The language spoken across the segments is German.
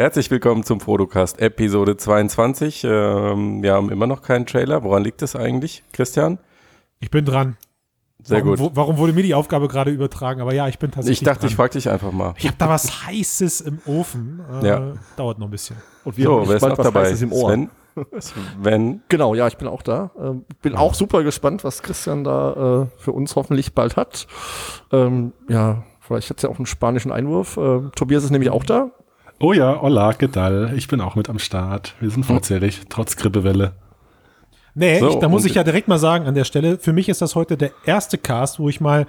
Herzlich willkommen zum Fotocast Episode 22. Ähm, wir haben immer noch keinen Trailer. Woran liegt es eigentlich, Christian? Ich bin dran. Sehr warum, gut. Wo, warum wurde mir die Aufgabe gerade übertragen? Aber ja, ich bin tatsächlich Ich dachte, dran. ich frage dich einfach mal. Ich habe da was Heißes im Ofen. Äh, Ja. Dauert noch ein bisschen. Und wir So, haben wer ist noch was dabei? Heißes im Ohr. Sven? Sven? Genau, ja, ich bin auch da. Ähm, bin auch super gespannt, was Christian da äh, für uns hoffentlich bald hat. Ähm, ja, vielleicht hat es ja auch einen spanischen Einwurf. Ähm, Tobias ist nämlich auch da. Oh ja, hola, ¿qué tal? Ich bin auch mit am Start. Wir sind vollzählig, trotz Grippewelle. Nee, So, ich, da muss ich ja direkt mal sagen an der Stelle, für mich ist das heute der erste Cast, wo ich mal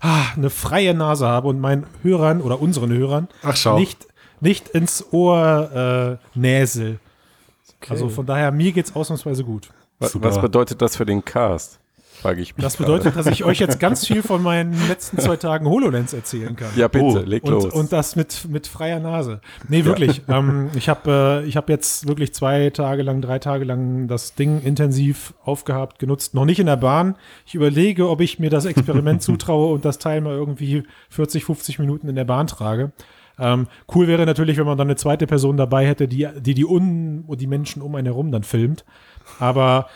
ah, eine freie Nase habe und meinen Hörern oder unseren Hörern Ach, nicht, nicht ins Ohr äh, näsel. Also von daher, mir geht's ausnahmsweise gut. Wa- Super. Was bedeutet das für den Cast? Frage ich mich. Das gerade. bedeutet, dass ich euch jetzt ganz viel von meinen letzten zwei Tagen HoloLens erzählen kann. Ja, bitte, Oh, leg Und, los. und das mit, mit freier Nase. Nee, wirklich. ähm, ich habe äh, ich hab jetzt wirklich zwei Tage lang, drei Tage lang das Ding intensiv aufgehabt, genutzt. Noch nicht in der Bahn. Ich überlege, ob ich mir das Experiment zutraue und das Teil mal irgendwie 40, 50 Minuten in der Bahn trage. Ähm, cool wäre natürlich, wenn man dann eine zweite Person dabei hätte, die die, die, un, die Menschen um einen herum dann filmt. Aber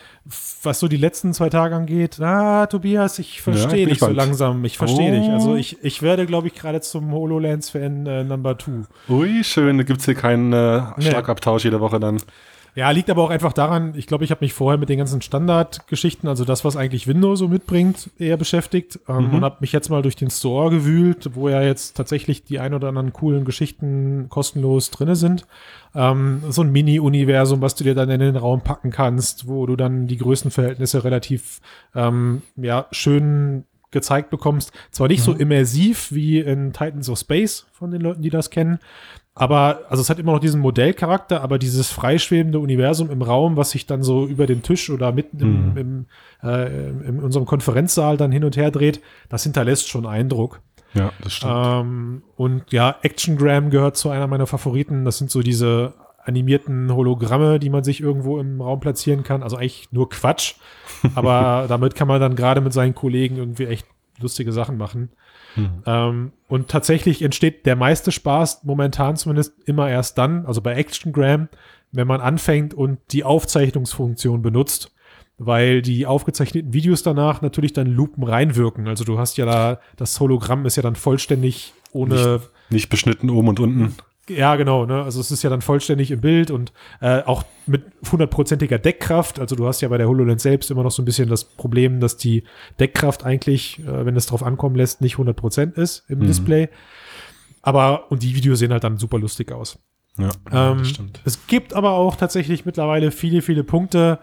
was so die letzten zwei Tage angeht, ah, Tobias, ich verstehe bin dich so langsam. Ich verstehe Oh. dich. Also ich, ich werde, glaube ich, gerade zum HoloLens-Fan äh, Number Two. Ui, schön, da gibt's hier keinen äh, Nee. Schlagabtausch jede Woche dann. Ja, liegt aber auch einfach daran, ich glaube, ich habe mich vorher mit den ganzen Standardgeschichten, also das, was eigentlich Windows so mitbringt, eher beschäftigt ähm, und habe mich jetzt mal durch den Store gewühlt, wo ja jetzt tatsächlich die ein oder anderen coolen Geschichten kostenlos drinne sind. Ähm, so ein Mini-Universum, was du dir dann in den Raum packen kannst, wo du dann die Größenverhältnisse relativ ähm, ja, schön gezeigt bekommst. Zwar nicht so immersiv wie in Titans of Space von den Leuten, die das kennen, aber, also es hat immer noch diesen Modellcharakter, aber dieses freischwebende Universum im Raum, was sich dann so über den Tisch oder mitten im, im, äh, in unserem Konferenzsaal dann hin und her dreht, das hinterlässt schon Eindruck. Ja, das stimmt. Ähm, und ja, Actiongram gehört zu einer meiner Favoriten. Das sind so diese animierten Hologramme, die man sich irgendwo im Raum platzieren kann. Also eigentlich nur Quatsch. Aber damit kann man dann gerade mit seinen Kollegen irgendwie echt lustige Sachen machen. Ähm, und tatsächlich entsteht der meiste Spaß momentan zumindest immer erst dann, also bei Actiongram, wenn man anfängt und die Aufzeichnungsfunktion benutzt, weil die aufgezeichneten Videos danach natürlich dann Lupen reinwirken. Also du hast ja da, das Hologramm ist ja dann vollständig ohne Nicht beschnitten oben und unten. Ja, genau. Ne? Also es ist ja dann vollständig im Bild und äh, auch mit hundertprozentiger Deckkraft. Also du hast ja bei der HoloLens selbst immer noch so ein bisschen das Problem, dass die Deckkraft eigentlich, äh, wenn es drauf ankommen lässt, nicht 100% ist im Display. Aber, und die Videos sehen halt dann super lustig aus. Ja, Ähm, das stimmt. Es gibt aber auch tatsächlich mittlerweile viele, viele Punkte,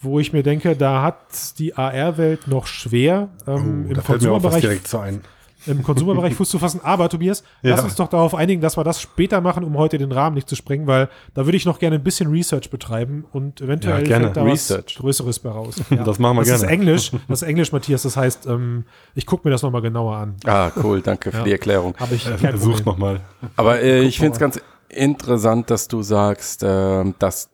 wo ich mir denke, da hat die AR-Welt noch schwer ähm, Oh, im da fällt mir auch was direkt so ein. Im Konsumerbereich Fuß zu fassen. Aber Tobias, lass Ja. uns doch darauf einigen, dass wir das später machen, um heute den Rahmen nicht zu sprengen, weil da würde ich noch gerne ein bisschen Research betreiben und eventuell Ja, gerne. da Research. was Größeres bei raus. Ja. Das machen wir das gerne. ist Englisch, das ist Englisch, Matthias. Das heißt, ähm, ich gucke mir das nochmal genauer an. ah, cool, danke für die Erklärung. Habe ich Versucht Problem. nochmal. Aber äh, ich finde es ganz interessant, dass du sagst, ähm, dass,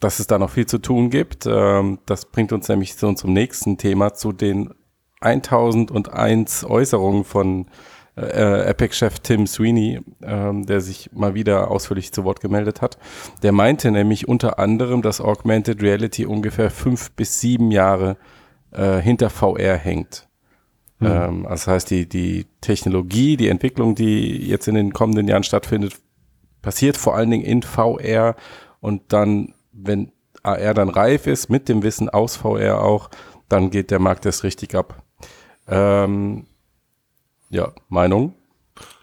dass es da noch viel zu tun gibt. Ähm, das bringt uns nämlich so zum nächsten Thema, zu den 1001 Äußerungen von äh, Epic-Chef Tim Sweeney, ähm, der sich mal wieder ausführlich zu Wort gemeldet hat. Der meinte nämlich unter anderem, dass Augmented Reality ungefähr fünf bis sieben Jahre äh, hinter VR hängt. Ähm, das heißt, die, die Technologie, die Entwicklung, die jetzt in den kommenden Jahren stattfindet, passiert vor allen Dingen in VR und dann, wenn AR dann reif ist, mit dem Wissen aus VR auch, dann geht der Markt erst richtig ab. Ähm, ja, Meinung?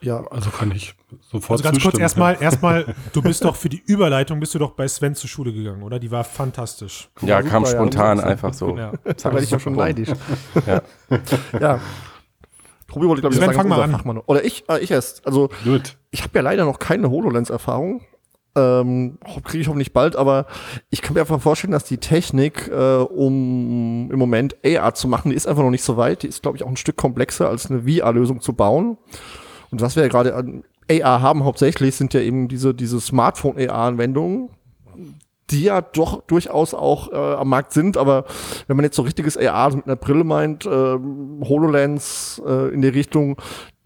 Ja, Also kann ich sofort Also ganz kurz zustimmen. erstmal, erstmal, du bist doch für die Überleitung, bist du doch bei Sven zur Schule gegangen, oder? Die war fantastisch. Ja, super, kam ja, spontan muss ich einfach so. Ja. da werde ich ja schon neidisch. Ja. ja. Tobi wollte, glaube ich, Sven, sagen, fang mal an. Fachmann. Oder ich, äh, ich erst. Also, Gut. ich habe ja leider noch keine HoloLens-Erfahrung. Ähm, Kriege ich hoffentlich bald, aber ich kann mir einfach vorstellen, dass die Technik, äh, um im Moment AR zu machen, die ist einfach noch nicht so weit. Die ist, glaube ich, auch ein Stück komplexer als eine VR-Lösung zu bauen. Und was wir ja gerade an AR haben hauptsächlich, sind ja eben diese, diese Smartphone-AR-Anwendungen, die ja doch durchaus auch äh, am Markt sind, aber wenn man jetzt so richtiges AR mit einer Brille meint, ähm, HoloLens äh, in die Richtung,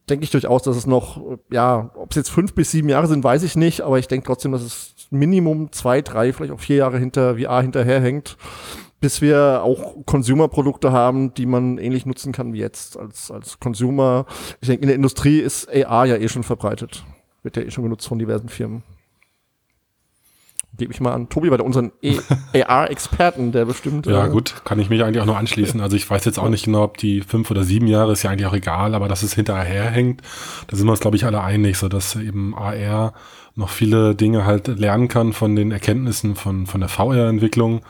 denke ich durchaus, dass es noch, ja, ob es jetzt fünf bis sieben Jahre sind, weiß ich nicht, aber ich denke trotzdem, dass es Minimum zwei, drei, vielleicht auch vier Jahre hinter VR hinterherhängt, bis wir auch Consumer-Produkte haben, die man ähnlich nutzen kann wie jetzt als, als Consumer. Ich denke, in der Industrie ist AR ja eh schon verbreitet. Wird ja eh schon genutzt von diversen Firmen. Gebe ich mal an Tobi, bei unseren AR-Experten, der bestimmt. Ja, äh, gut, kann ich mich eigentlich auch nur anschließen. Also ich weiß jetzt auch nicht genau, ob die fünf oder sieben Jahre ist ja eigentlich auch egal, aber dass es hinterher hängt, da sind wir uns, glaube ich, alle einig, so dass eben AR noch viele Dinge halt lernen kann von den Erkenntnissen von, von der VR-Entwicklung.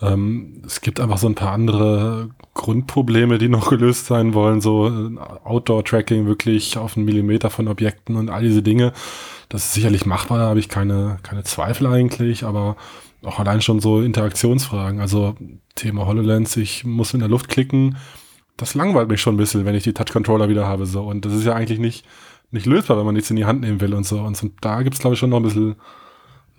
Ähm, es gibt einfach so ein paar andere Grundprobleme, die noch gelöst sein wollen, so äh, Outdoor-Tracking wirklich auf einen Millimeter von Objekten und all diese Dinge. Das ist sicherlich machbar, da habe ich keine, keine Zweifel eigentlich, aber auch allein schon so Interaktionsfragen. Also Thema HoloLens, ich muss in der Luft klicken, das langweilt mich schon ein bisschen, wenn ich die Touch-Controller wieder habe. So. Und das ist ja eigentlich nicht, nicht lösbar, wenn man nichts in die Hand nehmen will und so. Und da gibt's glaube ich, schon noch ein bisschen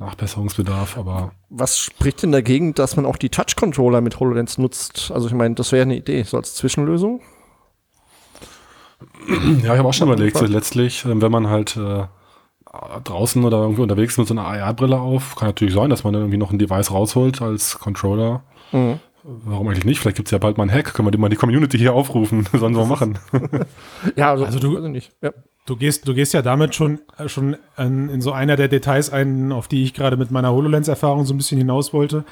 Nachbesserungsbedarf, aber. Was spricht denn dagegen, dass man auch die Touch-Controller mit HoloLens nutzt? Also ich meine, das wäre eine Idee, so als Zwischenlösung. Ja, ich habe auch schon überlegt, so letztlich, äh, wenn man halt äh, draußen oder irgendwie unterwegs mit so einer AR-Brille auf, kann natürlich sein, dass man dann irgendwie noch ein Device rausholt als Controller. Mhm. Warum eigentlich nicht? Vielleicht gibt's ja bald mal einen Hack. Können wir die mal die Community hier aufrufen? Sollen wir machen. Ja, also, Also du- ich nicht. Ja. Du gehst, du gehst ja damit schon, äh, schon in, in so einer der Details ein, auf die ich gerade mit meiner HoloLens-Erfahrung so ein bisschen hinaus wollte.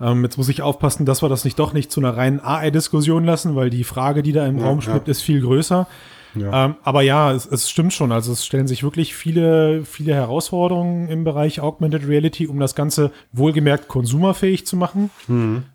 Ähm, jetzt muss ich aufpassen, dass wir das nicht doch nicht zu einer reinen AR-Diskussion lassen, weil die Frage, die da im Raum schwebt, ist viel größer. Ja. Ähm, aber ja, es, es stimmt schon. Also es stellen sich wirklich viele, viele Herausforderungen im Bereich Augmented Reality, um das Ganze wohlgemerkt konsumerfähig zu machen.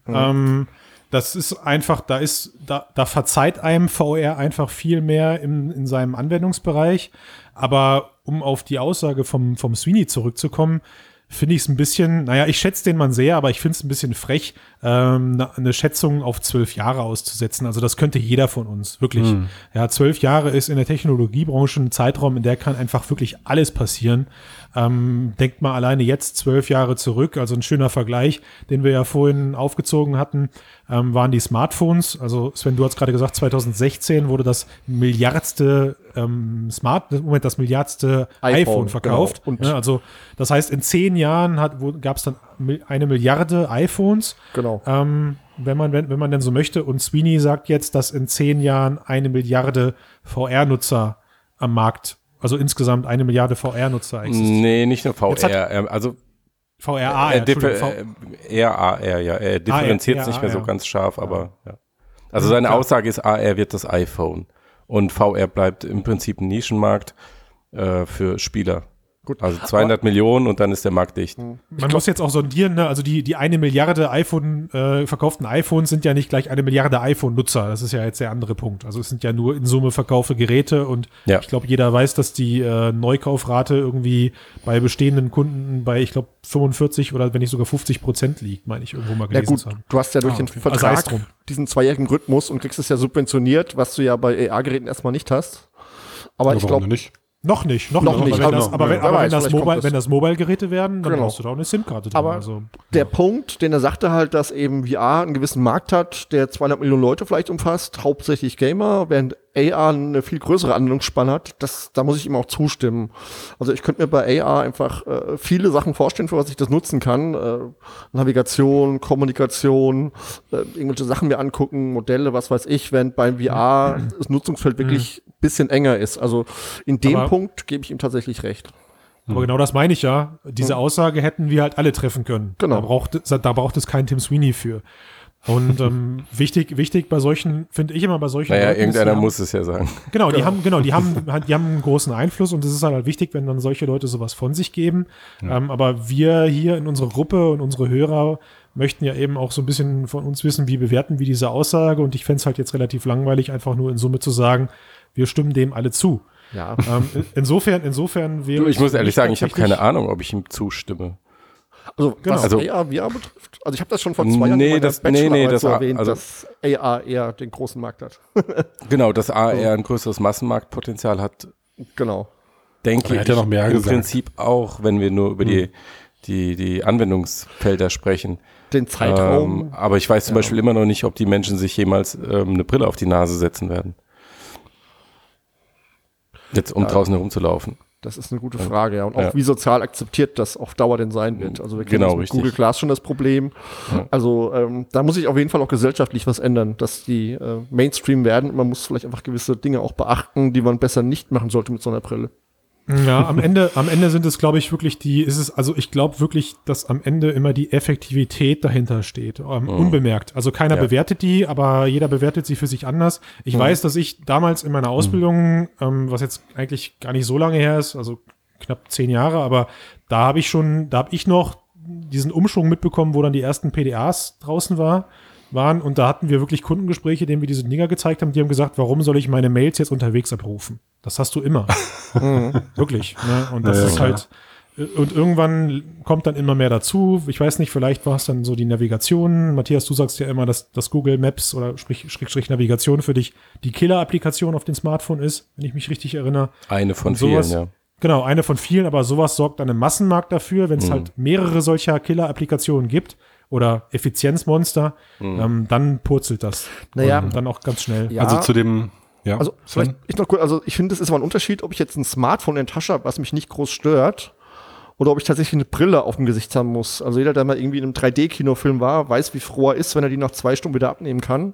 Ähm, das ist einfach, da ist, da, da verzeiht einem VR einfach viel mehr im, in seinem Anwendungsbereich. Aber um auf die Aussage vom, vom Sweeney zurückzukommen, finde ich es ein bisschen, naja, ich schätze den Mann sehr, aber ich finde es ein bisschen frech, ähm, ne- eine Schätzung auf zwölf Jahre auszusetzen. Also das könnte jeder von uns, wirklich. Ja, zwölf Jahre ist in der Technologiebranche ein Zeitraum, in der kann einfach wirklich alles passieren. Ähm, denkt mal alleine jetzt zwölf Jahre zurück, also ein schöner Vergleich, den wir ja vorhin aufgezogen hatten, ähm, waren die Smartphones. Also Sven, du hast gerade gesagt, 2016 wurde das Milliardste ähm, Smart, Moment, das Milliardste iPhone, iPhone, verkauft. genau. Und- ja, also das heißt, in zehn Jahren gab es dann eine Milliarde iPhones. Genau. Ähm, wenn man, wenn, wenn man denn so möchte. Und Sweeney sagt jetzt, dass in zehn Jahren eine Milliarde VR-Nutzer am Markt, also insgesamt eine Milliarde VR-Nutzer existieren. Nee, nicht nur VR. Ähm, also VRA, er ja, differ- Entschuldigung, V- äh, eher AR, ja. Er differenziert eher nicht mehr so ganz scharf, aber ja. Also seine. Aussage ist, AR wird das iPhone. Und VR bleibt im Prinzip ein Nischenmarkt äh, für Spieler. Gut. Also 200 Millionen und dann ist der Markt dicht. Man muss jetzt auch sondieren, ne? also die, die eine Milliarde iPhone, äh, verkauften iPhones sind ja nicht gleich eine Milliarde iPhone-Nutzer. Das ist ja jetzt der andere Punkt. Also es sind ja nur in Summe verkaufte Geräte und Ja. ich glaube, jeder weiß, dass die äh, Neukaufrate irgendwie bei bestehenden Kunden bei, ich glaube, 45 oder wenn nicht sogar 50 Prozent liegt, meine ich irgendwo mal Ja gelesen gut, zu haben. du hast ja durch Ah, den okay. Also Vertrag drum. diesen zweijährigen Rhythmus und kriegst es ja subventioniert, was du ja bei AR-Geräten erstmal nicht hast. Aber ich Warum glaube, nicht? Noch nicht, noch, Noch nicht. Aber wenn das, aber ja. wenn, Wer aber weiß, wenn das Mobile, das. wenn das Mobile-Geräte werden, dann Genau. brauchst du da auch eine SIM-Karte drin. Aber also, der Punkt, den er sagte halt, dass eben VR einen gewissen Markt hat, der 200 Millionen Leute vielleicht umfasst, hauptsächlich Gamer, während AR eine viel größere Anwendungsspanne hat, das, da muss ich ihm auch zustimmen. Also ich könnte mir bei AR einfach äh, viele Sachen vorstellen, für was ich das nutzen kann. Äh, Navigation, Kommunikation, äh, irgendwelche Sachen mir angucken, Modelle, was weiß ich, während beim VR das Nutzungsfeld wirklich bisschen enger ist. Also in dem Aber- Punkt gebe ich ihm tatsächlich recht. Aber genau das meine ich ja. Diese Aussage hätten wir halt alle treffen können. Genau. Da braucht, da braucht es keinen Tim Sweeney für. Und ähm, wichtig, wichtig bei solchen, finde ich immer bei solchen. Naja, Leuten irgendeiner haben- muss es ja sagen. Genau, die haben, genau, die haben, die haben einen großen Einfluss und es ist halt wichtig, wenn dann solche Leute sowas von sich geben. Ähm, aber wir hier in unserer Gruppe und unsere Hörer möchten ja eben auch so ein bisschen von uns wissen, wie bewerten wir diese Aussage und ich fände es halt jetzt relativ langweilig, einfach nur in Summe zu sagen, wir stimmen dem alle zu. Ja. Ähm, in- insofern, insofern wäre Du, ich muss ehrlich sagen, ich habe keine Ahnung, ob ich ihm zustimme. Also, Genau. was Also- AR, VR betrifft, also ich habe das schon vor zwei Jahren Nee, in das- nee, nee, das so war- erwähnt, also- dass AR eher den großen Markt hat. Genau, dass AR ein größeres Massenmarktpotenzial hat, genau. denke er ich hat ja noch mehr im gesagt. Prinzip auch, wenn wir nur über die, die, die Anwendungsfelder sprechen. Den Zeitraum. Ähm, aber ich weiß zum Beispiel immer noch nicht, ob die Menschen sich jemals ähm, eine Brille auf die Nase setzen werden. Jetzt, um Ja. draußen herumzulaufen. Das ist eine gute Frage, ja. Und auch Ja. wie sozial akzeptiert das auf Dauer denn sein wird. Also wir kennen Genau, das mit. Google Glass schon das Problem. Ja. Also ähm, da muss sich auf jeden Fall auch gesellschaftlich was ändern, dass die äh, Mainstream werden. Man muss vielleicht einfach gewisse Dinge auch beachten, die man besser nicht machen sollte mit so einer Brille. Ja, am Ende, am Ende sind es, glaube ich, wirklich die, ist es, also ich glaube wirklich, dass am Ende immer die Effektivität dahinter steht, ähm, unbemerkt. Also keiner Ja. bewertet die, aber jeder bewertet sie für sich anders. Ich weiß, dass ich damals in meiner Ausbildung, ähm, was jetzt eigentlich gar nicht so lange her ist, also knapp zehn Jahre, aber da habe ich schon, da habe ich noch diesen Umschwung mitbekommen, wo dann die ersten PDAs draußen war, waren und da hatten wir wirklich Kundengespräche, denen wir diese Dinger gezeigt haben, die haben gesagt, warum soll ich meine Mails jetzt unterwegs abrufen? Das hast du immer. Wirklich. Ne? Und das Ja, ist halt, und irgendwann kommt dann immer mehr dazu. Ich weiß nicht, vielleicht war es dann so die Navigation. Matthias, du sagst ja immer, dass, dass Google Maps oder Sprich, Schrägstrich Navigation für dich die Killer-Applikation auf dem Smartphone ist, wenn ich mich richtig erinnere. Eine von sowas- vielen, ja. Genau, eine von vielen, aber sowas sorgt dann im Massenmarkt dafür, Mhm. wenn es halt mehrere solcher Killer-Applikationen gibt oder Effizienzmonster, Mhm. ähm, dann purzelt das. Naja. Und dann auch ganz schnell. Ja. Also zu dem, ja. Also vielleicht ich noch kurz, also ich finde, es ist aber ein Unterschied, ob ich jetzt ein Smartphone in der Tasche habe, was mich nicht groß stört, oder ob ich tatsächlich eine Brille auf dem Gesicht haben muss. Also jeder, der mal irgendwie in einem 3D-Kinofilm war, weiß, wie froh er ist, wenn er die nach zwei Stunden wieder abnehmen kann.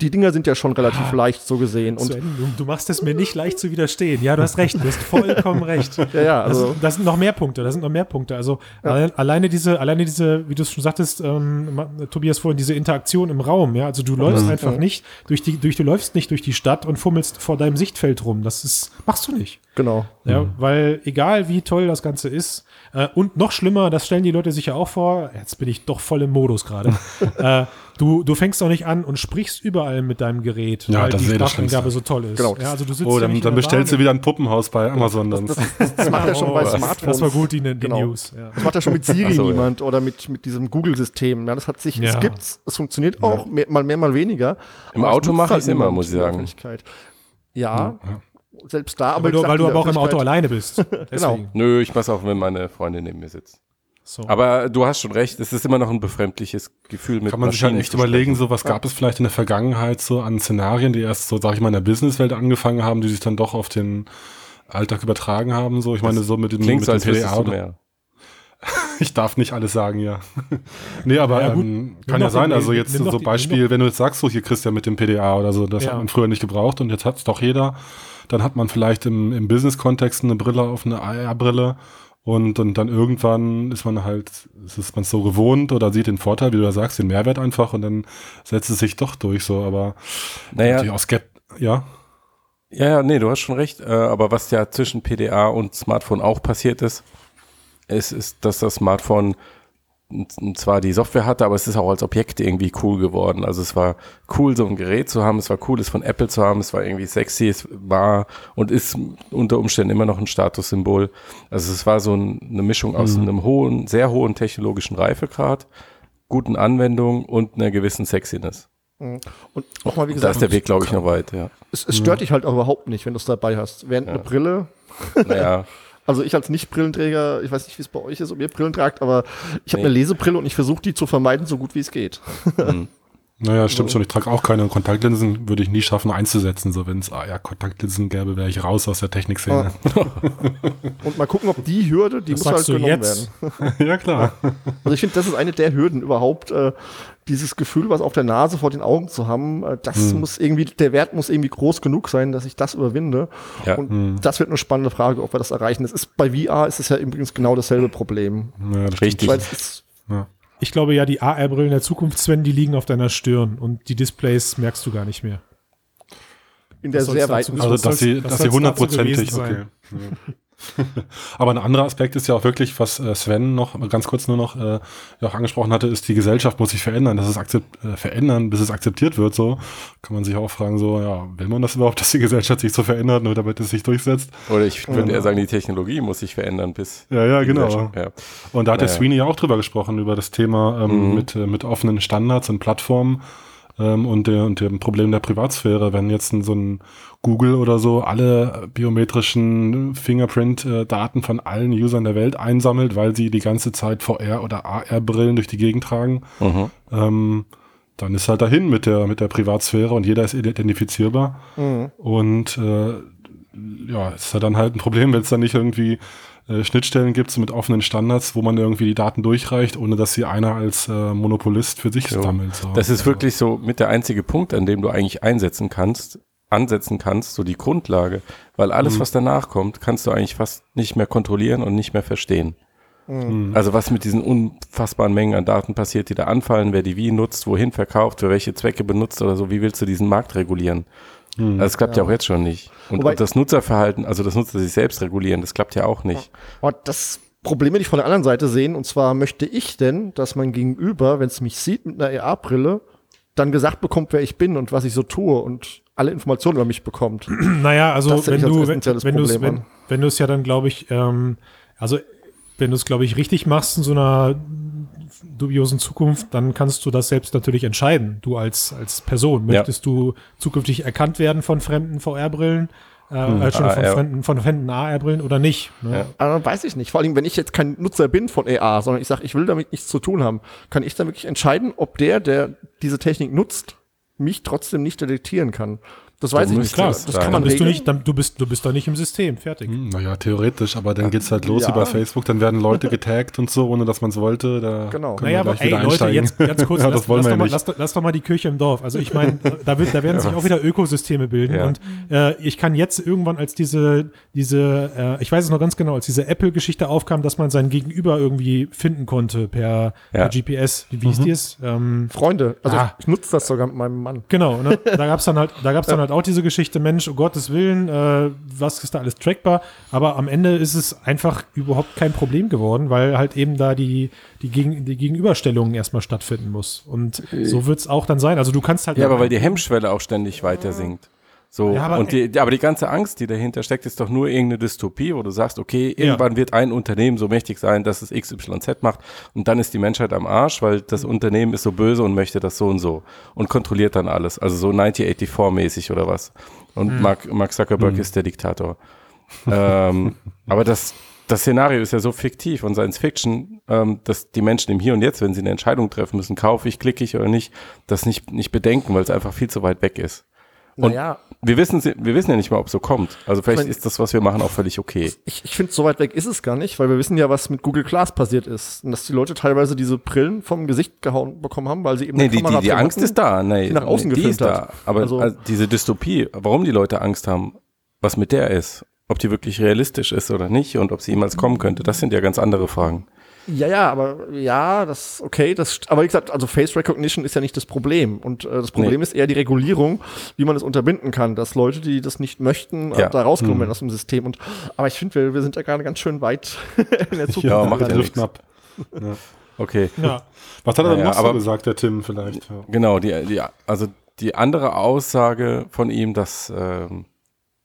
Die Dinger sind ja schon relativ leicht so gesehen. Und Sven, du, du machst es mir nicht leicht zu widerstehen. Ja, du hast recht, du hast vollkommen recht. ja, ja, Das, also das sind noch mehr Punkte, das sind noch mehr Punkte. Also allein, alleine diese, alleine diese, wie du es schon sagtest, ähm, Tobias vorhin, diese Interaktion im Raum, ja, also du läufst einfach nicht durch die, durch, du läufst nicht durch die Stadt und fummelst vor deinem Sichtfeld rum. Das ist, machst du nicht. genau. Ja, weil egal wie toll das Ganze ist, äh, und noch schlimmer, das stellen die Leute sich ja auch vor, jetzt bin ich doch voll im Modus gerade. äh, du, du fängst doch nicht an und sprichst überall mit deinem Gerät, Ja, weil das die das Schlimmste. so toll ist. Genau. Ja, also du sitzt oh, ja dann, in dann bestellst du wieder ein Puppenhaus bei Amazon dann. Das macht ja schon bei Smartphones. Das war gut, die, die Genau. News. Ja. Das macht ja schon mit Siri so, ja. niemand oder mit, mit diesem Google-System. Ja, das hat sich, Ja. es gibt's, es funktioniert auch, mehr, mal mehr, mal weniger. Im Aber es Auto mache halt ich's immer, niemand muss ich sagen. Ja, selbst da, aber Weil wie du, weil du aber auch im Auto alleine bist. Deswegen. Nö, ich mach's auch, wenn meine Freundin neben mir sitzt. So. Aber du hast schon recht, es ist immer noch ein befremdliches Gefühl mit Kann man sich halt echt überlegen, so was gab es vielleicht in der Vergangenheit so an Szenarien, die erst so, sag ich mal, in der Businesswelt angefangen haben, die sich dann doch auf den Alltag übertragen haben. So, ich meine, so mit dem, Klingt mit so, dem PDA du. Ich darf nicht alles sagen, ja. nee, aber Ja, ähm, Nimm kann ja sein, den- also jetzt so die- Beispiel, wenn du jetzt sagst, so hier Christian mit dem PDA oder so, das Ja. hat man früher nicht gebraucht und jetzt hat es doch jeder, dann hat man vielleicht im, im Business-Kontext eine Brille auf eine AR-Brille und, und dann irgendwann ist man halt, ist man so gewohnt oder sieht den Vorteil, wie du da sagst, den Mehrwert einfach und dann setzt es sich doch durch so, aber Naja, natürlich auch skept, ja. Ja, ja, nee, du hast schon recht. Äh, aber was ja zwischen PDA und Smartphone auch passiert ist, ist, ist, dass das Smartphone n- zwar die Software hatte, aber es ist auch als Objekt irgendwie cool geworden. Also es war cool, so ein Gerät zu haben, es war cool, es von Apple zu haben, es war irgendwie sexy, es war und ist unter Umständen immer noch ein Statussymbol. Also es war so ein, eine Mischung aus einem hohen, sehr hohen technologischen Reifegrad, guten Anwendungen und einer gewissen Sexiness. Und nochmal, wie Da gesagt, ist der Weg, glaube ich, noch weit, ja. es, es stört dich halt auch überhaupt nicht, wenn du es dabei hast. Während eine Brille, Naja, also ich als Nicht-Brillenträger, ich weiß nicht, wie es bei euch ist, ob ihr Brillen tragt, aber ich habe Nee. eine Lesebrille und ich versuche die zu vermeiden, so gut wie es geht. Naja, stimmt schon. Ich trage auch keine Kontaktlinsen, würde ich nie schaffen einzusetzen. So, wenn es ah, ja, Kontaktlinsen gäbe, wäre ich raus aus der Technikszene. Und mal gucken, ob die Hürde, die Das muss halt genommen jetzt? werden. Ja, klar. Also ich finde, das ist eine der Hürden überhaupt, äh, dieses Gefühl, was auf der Nase vor den Augen zu haben, äh, das muss irgendwie, der Wert muss irgendwie groß genug sein, dass ich das überwinde. Ja. Und das wird eine spannende Frage, ob wir das erreichen. Das ist bei VR ist es ja übrigens genau dasselbe Problem. Ja, das. Richtig. Weil es ist, Ja. Ich glaube ja, die AR-Brillen der Zukunft, Sven, die liegen auf deiner Stirn und die Displays merkst du gar nicht mehr. in der sehr weiten Also, dass sie, dass hundertprozentig, okay. Aber ein anderer Aspekt ist ja auch wirklich, was äh, Sven noch, ganz kurz nur noch, äh, ja auch angesprochen hatte, ist, die Gesellschaft muss sich verändern, dass es akzept, äh, verändern, bis es akzeptiert wird, so. Kann man sich auch fragen, so, ja, will man das überhaupt, dass die Gesellschaft sich so verändert, nur damit es sich durchsetzt? Oder ich würde eher sagen, die Technologie muss sich verändern, bis. Ja, ja, genau. Ja. Und da hat der Naja. Sweeney ja auch drüber gesprochen, über das Thema ähm, Mhm. mit, äh, mit offenen Standards und Plattformen ähm, und, der, und dem Problem der Privatsphäre. Wenn jetzt ein, so ein Google oder so alle biometrischen Fingerprint-Daten von allen Usern der Welt einsammelt, weil sie die ganze Zeit VR- oder AR-Brillen durch die Gegend tragen, Mhm. ähm, dann ist halt dahin mit der, mit der Privatsphäre und jeder ist identifizierbar. Mhm. Und äh, ja, ist ja dann halt ein Problem, wenn es dann nicht irgendwie äh, Schnittstellen gibt mit offenen Standards, wo man irgendwie die Daten durchreicht, ohne dass sie einer als äh, Monopolist für sich So. sammelt. So. Das ist wirklich so mit der einzige Punkt, an dem du eigentlich einsetzen kannst, ansetzen kannst, so die Grundlage. Weil alles, Mhm. was danach kommt, kannst du eigentlich fast nicht mehr kontrollieren und nicht mehr verstehen. Mhm. Also was mit diesen unfassbaren Mengen an Daten passiert, die da anfallen, wer die wie nutzt, wohin verkauft, für welche Zwecke benutzt oder so, wie willst du diesen Markt regulieren? Mhm. Also es klappt ja. auch jetzt schon nicht. Und, Wobei- und das Nutzerverhalten, also das Nutzer sich selbst regulieren, das klappt ja auch nicht. Und das Problem will ich von der anderen Seite sehen. Und zwar möchte ich denn, dass mein Gegenüber, wenn es mich sieht mit einer AR-Brille, dann gesagt bekommt, wer ich bin und was ich so tue und alle Informationen über mich bekommt. Naja, also wenn du, wenn, wenn wenn du es ja dann, glaube ich, ähm, also wenn du es, glaube ich, richtig machst in so einer dubiosen Zukunft, dann kannst du das selbst natürlich entscheiden. Du als, als Person. Ja. Möchtest du zukünftig erkannt werden von fremden VR-Brillen, äh, Hm, äh, schon von AR. fremden, von fremden AR-Brillen oder nicht? Ne? Ja. Aber weiß ich nicht. Vor allem, wenn ich jetzt kein Nutzer bin von AR, sondern ich sage, ich will damit nichts zu tun haben, kann ich dann wirklich entscheiden, ob der, der diese Technik nutzt, mich trotzdem nicht detektieren kann. Das weiß ich nicht. klar, das, kann Dann man bist du nicht, dann, du bist, du bist da nicht im System. Fertig. Hm, Naja, theoretisch, aber dann geht's halt los Ja. über Facebook, dann werden Leute getaggt und so, ohne dass man es wollte. Da Genau. können Naja, wir aber ey, Leute, jetzt ganz kurz, ja, lass, lass, doch mal, lass, lass doch mal die Kirche im Dorf. Also ich meine, da, wird, da werden sich auch wieder Ökosysteme bilden. Ja. Und äh, ich kann jetzt irgendwann als diese, diese äh, ich weiß es noch ganz genau, als diese Apple-Geschichte aufkam, dass man sein Gegenüber irgendwie finden konnte per, Ja. per GPS. Wie hieß die es? Ähm, Freunde. Also Ah. ich nutze das sogar mit meinem Mann. Genau, ne? da gab's dann halt, da gab's dann halt auch diese Geschichte, Mensch, um Gottes Willen, äh, was ist da alles trackbar? Aber am Ende ist es einfach überhaupt kein Problem geworden, weil halt eben da die, die, Gegen, die Gegenüberstellung erstmal stattfinden muss. Und so wird's auch dann sein. Also du kannst halt. Ja, aber weil die Hemmschwelle auch ständig weiter sinkt. So, Ja, aber- und die, aber die ganze Angst, die dahinter steckt, ist doch nur irgendeine Dystopie, wo du sagst, okay, irgendwann wird ein Unternehmen so mächtig sein, dass es XYZ macht und dann ist die Menschheit am Arsch, weil das Unternehmen ist so böse und möchte das so und so und kontrolliert dann alles. Also so 1984-mäßig oder was. Und Mark, Mark Zuckerberg ist der Diktator. ähm, aber das, das Szenario ist ja so fiktiv und Science Fiction, ähm, dass die Menschen im Hier und Jetzt, wenn sie eine Entscheidung treffen müssen, kaufe ich, klicke ich oder nicht, das nicht, nicht bedenken, weil es einfach viel zu weit weg ist. Und Naja, wir wissen, wir wissen ja nicht mal, ob es so kommt. Also vielleicht Ich mein- ist das, was wir machen, auch völlig okay. ich, ich finde, so weit weg ist es gar nicht, weil wir wissen ja, was mit Google Glass passiert ist. Und dass die Leute teilweise diese Brillen vom Gesicht gehauen bekommen haben, weil sie eben Nee, die, die, Kamera die dem Angst ist da. Nee, die nach außen nee, die ist da. Aber Also- also, diese Dystopie, warum die Leute Angst haben, was mit der ist, ob die wirklich realistisch ist oder nicht und ob sie jemals kommen könnte, das sind ja ganz andere Fragen. Ja, ja, aber ja, das okay, das aber wie gesagt, also Face Recognition ist ja nicht das Problem und äh, das Problem Nee. ist eher die Regulierung, wie man es unterbinden kann, dass Leute, die das nicht möchten, äh, Ja. da rauskommen Hm. werden aus dem System und aber ich finde, wir, wir sind ja gerade ganz schön weit in der Zukunft. Ja, macht ja nichts. ab. Okay, Ja. Was hat er denn Naja, noch so aber- gesagt, der Tim vielleicht? Ja. genau. Die, die, also die andere Aussage von ihm, dass ähm,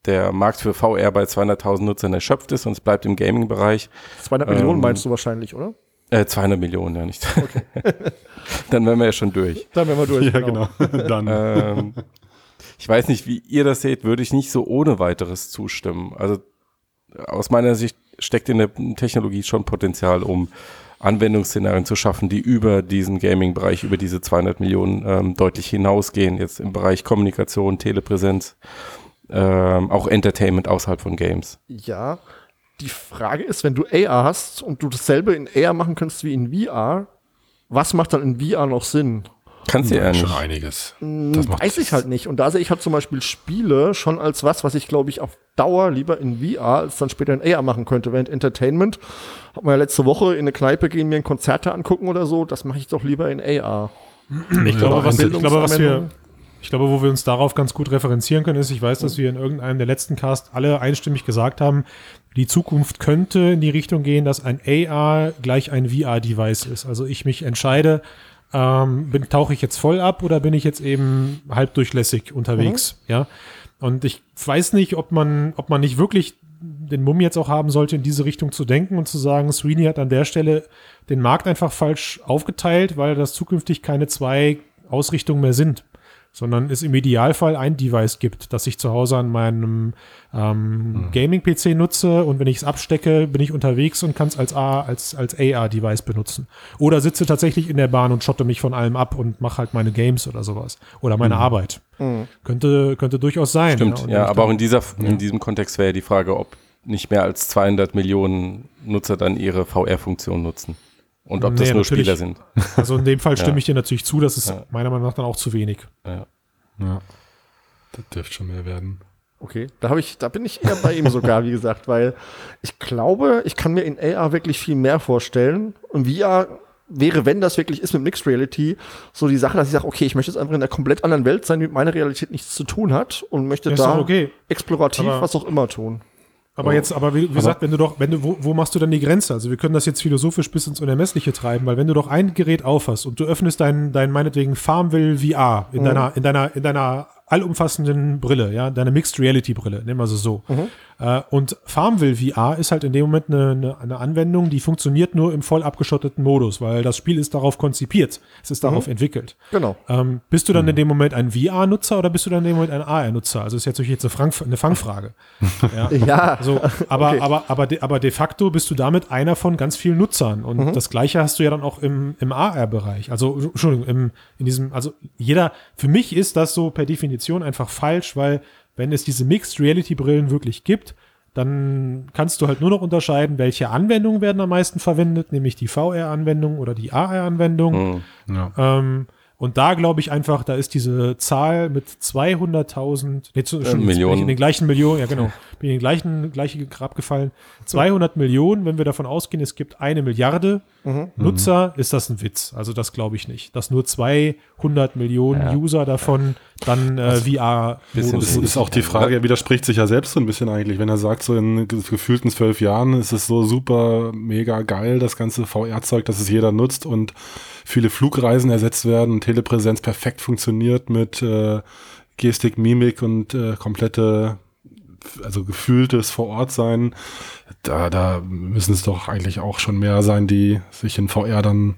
der Markt für VR bei 200.000 Nutzern erschöpft ist und es bleibt im Gaming-Bereich. 200 Millionen Ähm, meinst du wahrscheinlich, oder? Äh, 200 Millionen, ja nicht. Dann wären wir ja schon durch. Dann werden wir durch. Ja, genau. Dann. ähm, ich weiß nicht, wie ihr das seht, würde ich nicht so ohne weiteres zustimmen. Also aus meiner Sicht steckt in der Technologie schon Potenzial, um Anwendungsszenarien zu schaffen, die über diesen Gaming-Bereich, über diese 200 Millionen ähm, deutlich hinausgehen, jetzt im Bereich Kommunikation, Telepräsenz, ähm, auch Entertainment außerhalb von Games. Ja. Die Frage ist, wenn du AR hast und du dasselbe in AR machen könntest wie in VR, was macht dann in VR noch Sinn? Kannst du ja schon nicht. einiges. Hm, Das macht- Weiß ich halt nicht. Und da sehe ich halt zum Beispiel Spiele schon als was, was ich glaube ich auf Dauer lieber in VR als dann später in AR machen könnte. Während Entertainment, hat man ja letzte Woche in eine Kneipe gehen, mir ein Konzerte angucken oder so, das mache ich doch lieber in AR. Ich glaube, was, ich glaube, was wir. Ich glaube, wo wir uns darauf ganz gut referenzieren können, ist, ich weiß, dass wir in irgendeinem der letzten Cast alle einstimmig gesagt haben, die Zukunft könnte in die Richtung gehen, dass ein AR gleich ein VR-Device ist. Also ich mich entscheide, ähm, bin, tauche ich jetzt voll ab oder bin ich jetzt eben halbdurchlässig unterwegs, ja. Und ich weiß nicht, ob man, ob man nicht wirklich den Mumm jetzt auch haben sollte, in diese Richtung zu denken und zu sagen, Sweeney hat an der Stelle den Markt einfach falsch aufgeteilt, weil das zukünftig keine zwei Ausrichtungen mehr sind. Sondern es im Idealfall ein Device gibt, das ich zu Hause an meinem ähm, Gaming-PC nutze und wenn ich es abstecke, bin ich unterwegs und kann es als, A- als, als AR-Device benutzen. Oder sitze tatsächlich in der Bahn und schotte mich von allem ab und mache halt meine Games oder sowas. Oder meine Arbeit. Könnte, könnte durchaus sein. Stimmt, ja, ich aber auch in, dieser, in diesem Kontext wäre ja die Frage, ob nicht mehr als 200 Millionen Nutzer dann ihre VR-Funktion nutzen. Und ob das Nee, nur natürlich. Spieler sind. Also in dem Fall stimme Ja. ich dir natürlich zu, das ist Ja. meiner Meinung nach dann auch zu wenig. Ja. Ja. Das dürfte schon mehr werden. Okay, da habe ich, da bin ich eher bei ihm sogar, wie gesagt, weil ich glaube, ich kann mir in AR wirklich viel mehr vorstellen. Und VR wäre, wenn das wirklich ist mit Mixed Reality, so die Sache, dass ich sage, okay, ich möchte jetzt einfach in einer komplett anderen Welt sein, die mit meiner Realität nichts zu tun hat und möchte Ja, ist da okay. explorativ Aber- was auch immer tun. Aber Oh. jetzt, aber wie, wie gesagt, wenn du doch, wenn du, wo, wo machst du dann die Grenze? Also wir können das jetzt philosophisch bis ins Unermessliche treiben, weil wenn du doch ein Gerät aufhast und du öffnest dein, dein meinetwegen Farmville VR in deiner, in deiner, in deiner allumfassenden Brille, ja, deine Mixed Reality Brille, nehmen wir sie so. Äh, und Farmville VR ist halt in dem Moment eine, eine, eine Anwendung, die funktioniert nur im voll abgeschotteten Modus, weil das Spiel ist darauf konzipiert. Es ist darauf entwickelt. Genau. Ähm, bist du dann in dem Moment ein VR-Nutzer oder bist du dann in dem Moment ein AR-Nutzer? Also ist jetzt natürlich jetzt eine, Frank eine Fangfrage. Ja. Ja, So, aber, Okay. aber, aber, de, aber de facto bist du damit einer von ganz vielen Nutzern. Und Mhm. das Gleiche hast du ja dann auch im, im AR-Bereich. Also, Entschuldigung, im, in diesem, also jeder, für mich ist das so per Definition einfach falsch, weil wenn es diese Mixed Reality Brillen wirklich gibt, dann kannst du halt nur noch unterscheiden, welche Anwendungen werden am meisten verwendet, nämlich die VR-Anwendung oder die AR-Anwendung. Hm. Ja. Ähm, und da glaube ich einfach, da ist diese Zahl mit 200.000, nee, zu, schon, Millionen. in den gleichen Millionen, ja genau, bin in den gleichen, gleiche Grab gefallen. 200 Millionen, wenn wir davon ausgehen, es gibt eine Milliarde Nutzer, ist das ein Witz. Also das glaube ich nicht. Dass nur 200 Millionen User davon dann äh, VR Bisschen Das ist auch die Frage, er widerspricht sich ja selbst so ein bisschen eigentlich, wenn er sagt, so in ge- gefühlten zwölf Jahren ist es so super mega geil, das ganze VR-Zeug, dass es jeder nutzt und viele Flugreisen ersetzt werden, Telepräsenz perfekt funktioniert mit äh, Gestik, Mimik und äh, komplette, also gefühltes vor Ort sein. Da, da müssen es doch eigentlich auch schon mehr sein, die sich in VR dann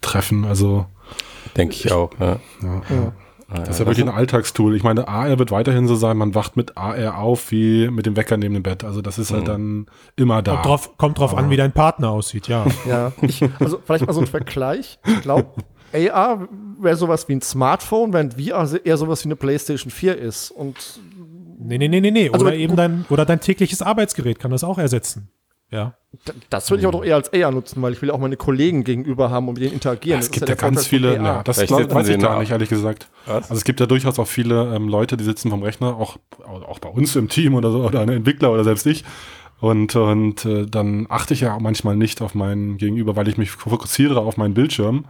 treffen. Also Denke ich auch. Ja. ja. Ja. Das ist ja wirklich ein Alltagstool. Ich meine, AR wird weiterhin so sein, man wacht mit AR auf wie mit dem Wecker neben dem Bett. Also das ist halt dann immer da. Kommt drauf, kommt drauf an, wie dein Partner aussieht, ja. Ja, ich, also vielleicht mal so ein Vergleich. Ich glaube, AR wäre sowas wie ein Smartphone, während VR eher sowas wie eine PlayStation 4 ist. Und Nee, nee, nee, nee, nee. Also Oder eben dein, oder dein tägliches Arbeitsgerät kann das auch ersetzen. Ja. d- das würde ich auch doch eher als AR nutzen, weil ich will auch meine Kollegen gegenüber haben und mit denen interagieren. es Das gibt ja, ganz viele, ja, das Vielleicht glaub, weiß ich gar nicht, ehrlich gesagt. Was? Also es gibt ja durchaus auch viele ähm, Leute, die sitzen vom Rechner, auch, auch bei uns im Team oder so, oder ein Entwickler oder selbst ich. Und, und äh, dann achte ich ja auch manchmal nicht auf meinen Gegenüber, weil ich mich fokussiere auf meinen Bildschirm.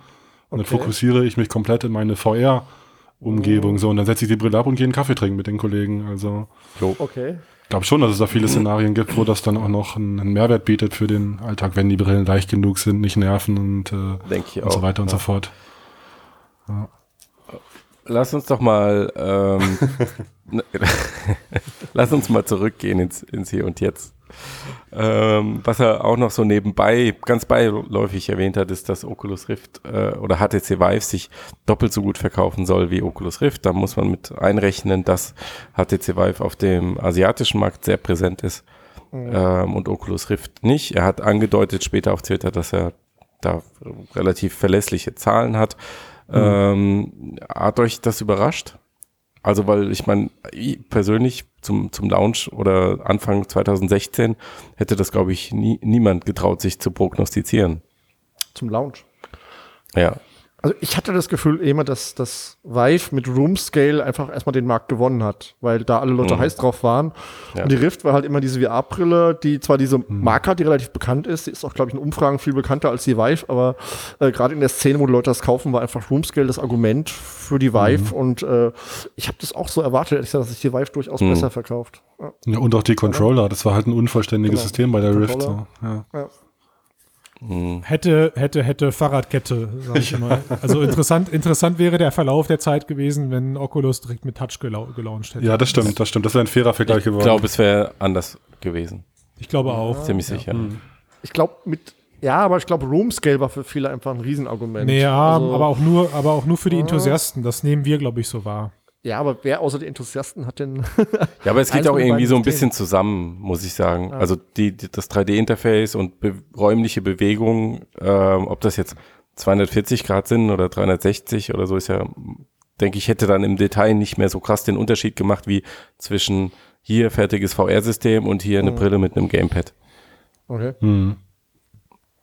Und dann fokussiere ich mich komplett in meine VR-Umgebung. So, und dann setze ich die Brille ab und gehe einen Kaffee trinken mit den Kollegen. Also Okay. Ich glaube schon, dass es da viele Szenarien gibt, wo das dann auch noch einen, Mehrwert bietet für den Alltag, wenn die Brillen leicht genug sind, nicht nerven und, äh, und so auch, weiter und ja. so fort. Lass uns doch mal, ähm, lass uns mal zurückgehen ins, ins Hier und Jetzt. Ähm, was er auch noch so nebenbei, ganz beiläufig erwähnt hat, ist, dass Oculus Rift äh, oder HTC Vive sich doppelt so gut verkaufen soll wie Oculus Rift. Da muss man mit einrechnen, dass HTC Vive auf dem asiatischen Markt sehr präsent ist ähm, und Oculus Rift nicht. Er hat angedeutet später auf Twitter, dass er da relativ verlässliche Zahlen hat. Ähm, hat euch das überrascht? Also, weil ich meine, ich persönlich zum, zum Launch oder Anfang 2016 hätte das, glaube ich, nie, niemand getraut, sich zu prognostizieren. Zum Lounge. Ja. Also ich hatte das Gefühl immer, dass das Vive mit Room Scale einfach erstmal den Markt gewonnen hat, weil da alle Leute Mhm. heiß drauf waren. Ja. Und die Rift war halt immer diese VR-Brille, die zwar diese Marke hat, die relativ bekannt ist, die ist auch, glaube ich, in Umfragen viel bekannter als die Vive, aber äh, gerade in der Szene, wo die Leute das kaufen, war einfach Room Scale das Argument für die Vive. Und äh, ich habe das auch so erwartet, ehrlich gesagt, dass sich die Vive durchaus Mhm. besser verkauft. Ja. Ja, und auch die Controller, das war halt ein unvollständiges Genau. System bei der Rift. So. Ja. Ja. Hätte, hätte, hätte Fahrradkette, sag ich immer. Also interessant, interessant wäre der Verlauf der Zeit gewesen, wenn Oculus direkt mit Touch gelau gelauncht hätte. ja, das stimmt, das stimmt. Das wäre ein fairer Vergleich Ich geworden. glaube, es wäre anders gewesen. Ich glaube auch. Ziemlich sicher. Ich glaube, mit, ja, aber ich glaube, Room Scale war für viele einfach ein Riesenargument. Nee, ja, Also- aber auch nur, aber auch nur für die Enthusiasten. Das nehmen wir, glaube ich, so wahr. Ja, aber wer außer den Enthusiasten hat denn. Ja, aber es geht auch irgendwie so ein bisschen zusammen, muss ich sagen. Also die, die, das 3D-Interface und be räumliche Bewegung, ähm, ob das jetzt 240 Grad sind oder 360 oder so, ist ja, denke ich, hätte dann im Detail nicht mehr so krass den Unterschied gemacht wie zwischen hier fertiges VR-System und hier eine Brille mit einem Gamepad. Okay. Hm.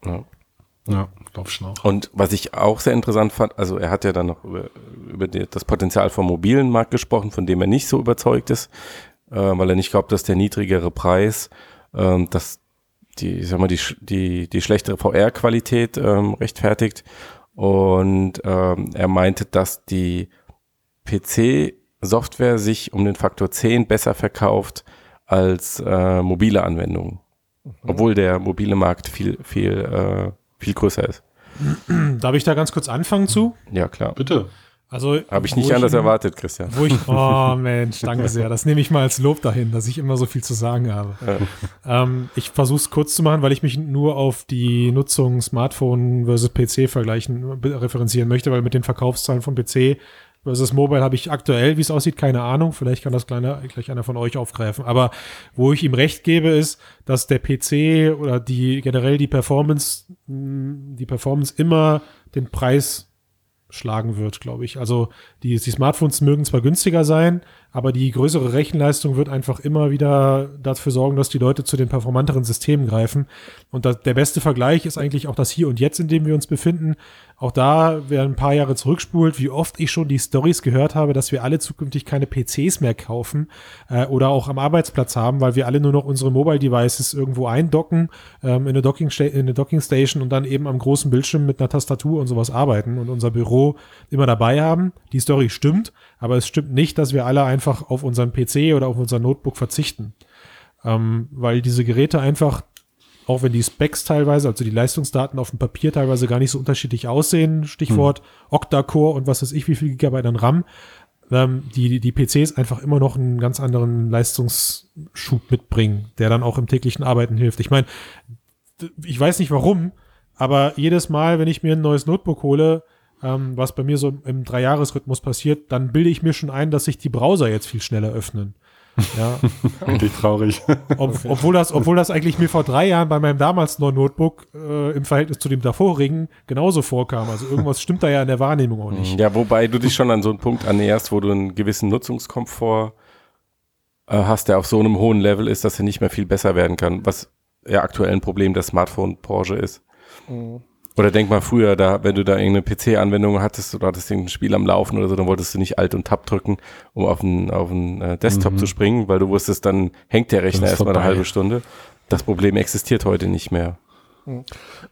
Ja. Ja, glaub schon auch. Und was ich auch sehr interessant fand, also er hat ja dann noch über, über die, das Potenzial vom mobilen Markt gesprochen, von dem er nicht so überzeugt ist, äh, weil er nicht glaubt, dass der niedrigere Preis, ähm, dass die, ich sag mal, die, die, die schlechtere VR-Qualität ähm, rechtfertigt. Und ähm, er meinte, dass die PC-Software sich um den Faktor 10 besser verkauft als äh, mobile Anwendungen. Obwohl der mobile Markt viel, viel, äh, viel größer ist. Darf ich da ganz kurz anfangen zu? Ja, klar. Bitte. Also Habe ich nicht anders erwartet, Christian. Wo ich, oh Mensch, danke sehr. Das nehme ich mal als Lob dahin, dass ich immer so viel zu sagen habe. Ähm, ich versuche es kurz zu machen, weil ich mich nur auf die Nutzung Smartphone versus PC vergleichen, referenzieren möchte, weil mit den Verkaufszahlen von PC versus Mobile habe ich aktuell, wie es aussieht, keine Ahnung. Vielleicht kann das kleine, gleich einer von euch aufgreifen. Aber wo ich ihm recht gebe, ist, dass der PC oder die generell die Performance, mh, die Performance immer den Preis schlagen wird, glaube ich. Also die, die Smartphones mögen zwar günstiger sein, aber die größere Rechenleistung wird einfach immer wieder dafür sorgen, dass die Leute zu den performanteren Systemen greifen. Und da, der beste Vergleich ist eigentlich auch das Hier und Jetzt, in dem wir uns befinden. Auch da, wer ein paar Jahre zurückspult, wie oft ich schon die Stories gehört habe, dass wir alle zukünftig keine PCs mehr kaufen äh, oder auch am Arbeitsplatz haben, weil wir alle nur noch unsere Mobile Devices irgendwo eindocken ähm, in, eine Docking in eine Docking Station und dann eben am großen Bildschirm mit einer Tastatur und sowas arbeiten und unser Büro immer dabei haben. Die Story stimmt, aber es stimmt nicht, dass wir alle einfach auf unseren PC oder auf unser Notebook verzichten. Ähm, weil diese Geräte einfach, auch wenn die Specs teilweise, also die Leistungsdaten auf dem Papier teilweise gar nicht so unterschiedlich aussehen, Stichwort Octa-Core und was weiß ich, wie viel Gigabyte an RAM, ähm, die, die PCs einfach immer noch einen ganz anderen Leistungsschub mitbringen, der dann auch im täglichen Arbeiten hilft. Ich meine, ich weiß nicht warum, aber jedes Mal, wenn ich mir ein neues Notebook hole, ähm, was bei mir so im Dreijahresrhythmus passiert, dann bilde ich mir schon ein, dass sich die Browser jetzt viel schneller öffnen. Ja, Eigentlich traurig. ob, obwohl, das, obwohl das eigentlich mir vor drei Jahren bei meinem damals neuen Notebook äh, im Verhältnis zu dem davorigen genauso vorkam. Also irgendwas stimmt da ja in der Wahrnehmung auch nicht. Ja, wobei du dich schon an so einen Punkt annäherst, wo du einen gewissen Nutzungskomfort äh, hast, der auf so einem hohen Level ist, dass er nicht mehr viel besser werden kann, was ja aktuell ein Problem der Smartphone-Branche ist. Oder denk mal früher, da, wenn du da irgendeine PC-Anwendung hattest oder hattest irgendein Spiel am Laufen oder so, dann wolltest du nicht Alt und Tab drücken, um auf einen, auf einen äh, Desktop zu springen, weil du wusstest, dann hängt der Rechner erstmal eine halbe Stunde. Das Problem existiert heute nicht mehr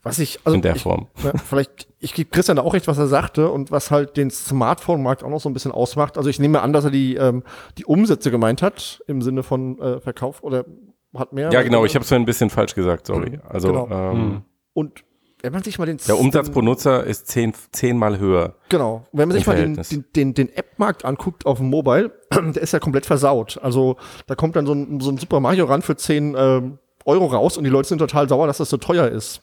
Was ich, also in der ich, Form. Ja, vielleicht, ich gebe Christian da auch recht, was er sagte und was halt den Smartphone-Markt auch noch so ein bisschen ausmacht. Also ich nehme an, dass er die, ähm, die Umsätze gemeint hat, im Sinne von äh, Verkauf oder hat mehr. Ja, genau, ich habe es ein bisschen falsch gesagt, sorry. Also Genau. ähm, Und wenn man sich mal den der Umsatz pro Nutzer ist zehn, zehnmal höher. Genau. Wenn man sich mal den, den, den, den App-Markt anguckt auf dem Mobile, der ist ja komplett versaut. Also da kommt dann so ein, so ein Super Mario ran für 10 ähm, Euro raus und die Leute sind total sauer, dass das so teuer ist.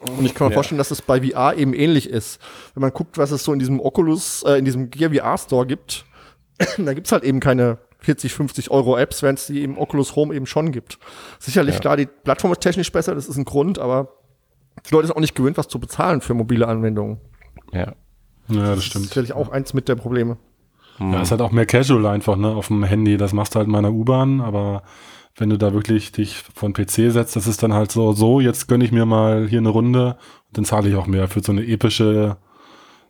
Und ich kann mir Ja. vorstellen, dass es bei VR eben ähnlich ist. Wenn man guckt, was es so in diesem Oculus, äh, in diesem Gear VR Store gibt, da gibt's halt eben keine 40, 50 Euro Apps, während es die im Oculus Home eben schon gibt. Sicherlich Ja. klar, die Plattform ist technisch besser, das ist ein Grund, aber die Leute sind auch nicht gewöhnt, was zu bezahlen für mobile Anwendungen. Ja. Ja, das Das ist stimmt. sicherlich auch eins mit der Probleme. Ja, ist halt auch mehr casual einfach, ne, auf dem Handy. Das machst du halt in meiner U-Bahn, aber wenn du da wirklich dich von PC setzt, das ist dann halt so, so, jetzt gönne ich mir mal hier eine Runde und dann zahle ich auch mehr für so eine epische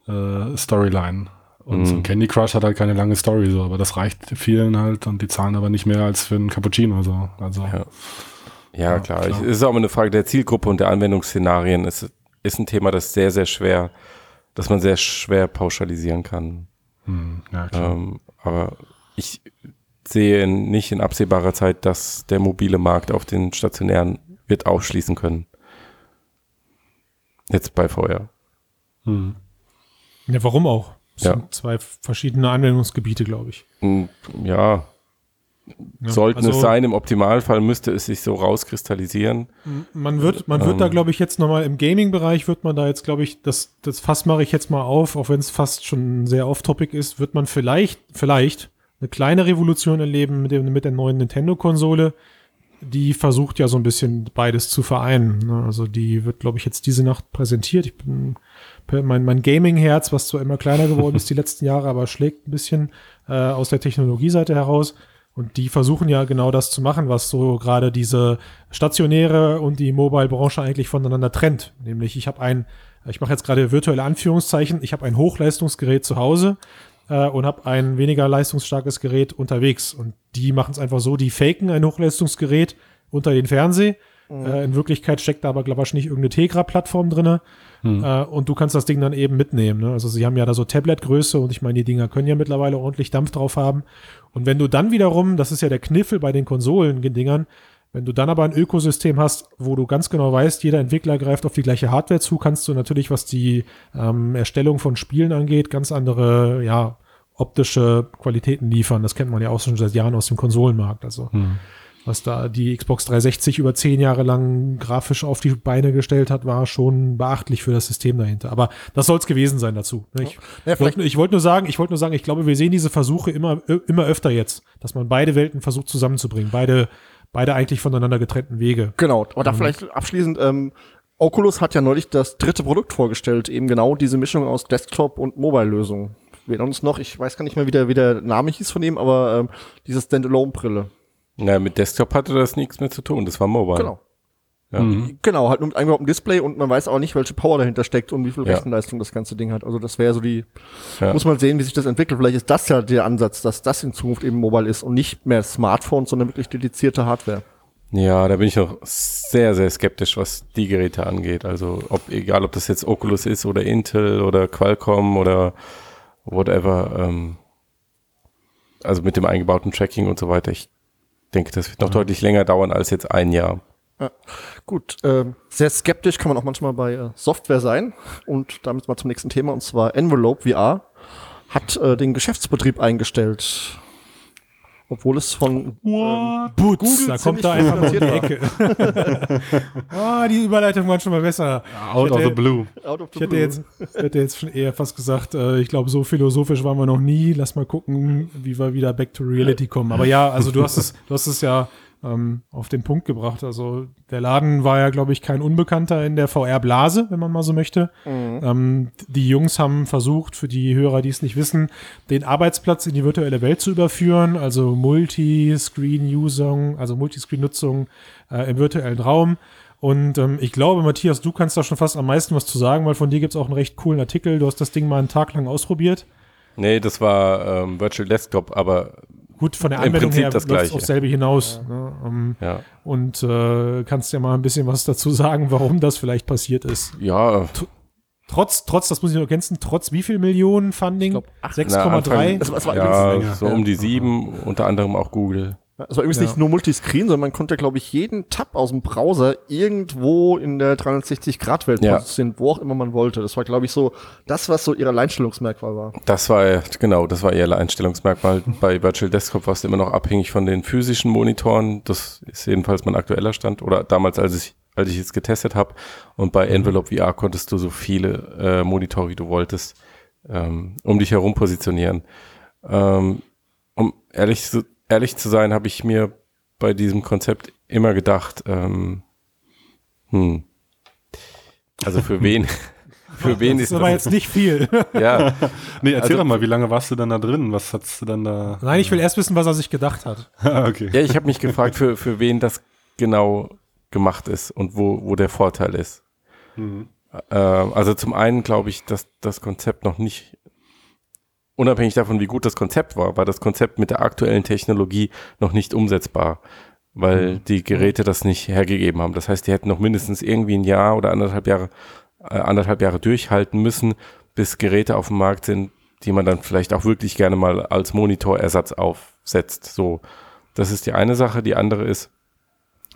äh, Storyline. Und so ein Candy Crush hat halt keine lange Story, so, aber das reicht vielen halt und die zahlen aber nicht mehr als für einen Cappuccino, so. Also, Ja. Ja, klar. klar. Es ist auch immer eine Frage der Zielgruppe und der Anwendungsszenarien. Es ist ein Thema, das sehr, sehr schwer, dass man sehr schwer pauschalisieren kann. hm, ja. Ähm, aber ich sehe nicht in absehbarer Zeit, dass der mobile Markt auf den stationären wird ausschließen können. Jetzt bei VR. Hm. Ja, warum auch? Das Ja. sind zwei verschiedene Anwendungsgebiete, glaube ich. Ja, Ja, sollten also- es sein. Im Optimalfall müsste es sich so rauskristallisieren. Man wird, man wird Ähm. da, glaube ich, jetzt nochmal im Gaming-Bereich wird man da jetzt, glaube ich, das, das Fass mache ich jetzt mal auf, auch wenn es fast schon sehr off-topic ist, wird man vielleicht, vielleicht eine kleine Revolution erleben mit, dem, mit der neuen Nintendo-Konsole. Die versucht ja so ein bisschen beides zu vereinen. Ne? Also die wird, glaube ich, jetzt diese Nacht präsentiert. Ich bin mein, mein Gaming-Herz, was zwar immer kleiner geworden ist die letzten Jahre, aber schlägt ein bisschen äh, aus der Technologieseite heraus. Und die versuchen ja genau das zu machen, was so gerade diese stationäre und die Mobile-Branche eigentlich voneinander trennt. Nämlich, ich habe ein, ich mache jetzt gerade virtuelle Anführungszeichen, ich habe ein Hochleistungsgerät zu Hause äh, und habe ein weniger leistungsstarkes Gerät unterwegs. Und die machen es einfach so, die faken ein Hochleistungsgerät unter den Fernseher. Äh, in Wirklichkeit steckt da aber, glaube ich, nicht irgendeine Tegra-Plattform drinne. Äh, und du kannst das Ding dann eben mitnehmen. Ne? Also sie haben ja da so Tablet-Größe und ich meine, die Dinger können ja mittlerweile ordentlich Dampf drauf haben. Und wenn du dann wiederum, das ist ja der Kniffel bei den Konsolen-Dingern, wenn du dann aber ein Ökosystem hast, wo du ganz genau weißt, jeder Entwickler greift auf die gleiche Hardware zu, kannst du natürlich, was die ähm, Erstellung von Spielen angeht, ganz andere, ja, optische Qualitäten liefern. Das kennt man ja auch schon seit Jahren aus dem Konsolenmarkt. Also was da die Xbox 360 über zehn Jahre lang grafisch auf die Beine gestellt hat, war schon beachtlich für das System dahinter. Aber das soll es gewesen sein dazu. ne? Ich Ja, wollte ich wollte nur sagen, ich wollte nur sagen, ich glaube, wir sehen diese Versuche immer, immer öfter jetzt, dass man beide Welten versucht zusammenzubringen. Beide, beide eigentlich voneinander getrennten Wege. Genau, aber da vielleicht abschließend, ähm, Oculus hat ja neulich das dritte Produkt vorgestellt, eben genau diese Mischung aus Desktop- und Mobile-Lösung. Wir uns noch, ich weiß gar nicht mehr, wie der, wie der Name hieß von ihm, aber ähm, diese Standalone-Brille. Na, mit Desktop hatte das nichts mehr zu tun. Das war Mobile. Genau. Ja. Genau, halt nur mit eingebauten Display und man weiß auch nicht, welche Power dahinter steckt und wie viel Ja. Rechenleistung das ganze Ding hat. Also das wäre so die, Ja. muss man sehen, wie sich das entwickelt. Vielleicht ist das ja der Ansatz, dass das in Zukunft eben Mobile ist und nicht mehr Smartphone, sondern wirklich dedizierte Hardware. Ja, da bin ich noch sehr, sehr skeptisch, was die Geräte angeht. Also ob, egal ob das jetzt Oculus ist oder Intel oder Qualcomm oder whatever, ähm, also mit dem eingebauten Tracking und so weiter, ich denke, das wird noch deutlich länger dauern als jetzt ein Jahr. Gut, ähm, sehr skeptisch kann man auch manchmal bei äh, Software sein. Und damit mal zum nächsten Thema, und zwar Envelope VR hat äh, den Geschäftsbetrieb eingestellt. Obwohl es von äh, Boots, da kommt da einfach um die Ecke. ah, die Überleitung war schon mal besser. Out of the blue. Out of the Ich hätte Blue. jetzt, hätte jetzt schon eher fast gesagt, äh, ich glaube, so philosophisch waren wir noch nie. Lass mal gucken, wie wir wieder back to reality kommen. Aber ja, also du hast es, du hast es ja ähm, auf den Punkt gebracht. Also der Laden war ja, glaube ich, kein Unbekannter in der VR-Blase, wenn man mal so möchte. Ähm, die Jungs haben versucht, für die Hörer, die es nicht wissen, den Arbeitsplatz in die virtuelle Welt zu überführen, also Multiscreen-Usung, also Multiscreen-Nutzung äh, im virtuellen Raum. Und ähm, ich glaube, Matthias, du kannst da schon fast am meisten was zu sagen, weil von dir gibt es auch einen recht coolen Artikel. Du hast das Ding mal einen Tag lang ausprobiert. Nee, das war ähm, Virtual Desktop, aber Gut, von der Anwendung her das Gleiche. auf selbe hinaus. Ne? Ähm, ja. und äh, kannst ja mal ein bisschen was dazu sagen, warum das vielleicht passiert ist. Ja, Trotz, trotz, das muss ich noch ergänzen, trotz wie viel Millionen Funding? glaub, acht- na, 6,3? Anfang- Es war- es war ja so um die sieben, unter anderem auch Google. Es war übrigens Ja. nicht nur Multiscreen, sondern man konnte, glaube ich, jeden Tab aus dem Browser irgendwo in der 360-Grad-Welt Ja. positionieren, wo auch immer man wollte. Das war, glaube ich, so das, was so ihr Alleinstellungsmerkmal war. Das war, genau, das war ihr Einstellungsmerkmal. Bei Virtual Desktop warst du immer noch abhängig von den physischen Monitoren. Das ist jedenfalls mein aktueller Stand. Oder damals, als ich, als ich es getestet habe. Und bei Envelope VR konntest du so viele äh, Monitore, wie du wolltest, ähm, um dich herum positionieren. Ähm, um ehrlich, zu- ehrlich zu sein, habe ich mir bei diesem Konzept immer gedacht, ähm, hm, also für wen, für wen Das ist ist aber jetzt nicht viel. ja, Nee, erzähl Also- doch mal, wie lange warst du denn da drin? Was hast du dann da? Nein, ich will erst wissen, was er sich gedacht hat. Ah, okay. Ja, ich habe mich gefragt, für, für wen das genau gemacht ist und wo, wo der Vorteil ist. Mhm. Äh, also zum einen glaube ich, dass das Konzept noch nicht, unabhängig davon, wie gut das Konzept war, war das Konzept mit der aktuellen Technologie noch nicht umsetzbar, weil die Geräte das nicht hergegeben haben. Das heißt, die hätten noch mindestens irgendwie ein Jahr oder anderthalb Jahre, äh, anderthalb Jahre durchhalten müssen, bis Geräte auf dem Markt sind, die man dann vielleicht auch wirklich gerne mal als Monitorersatz aufsetzt. So, das ist die eine Sache. Die andere ist,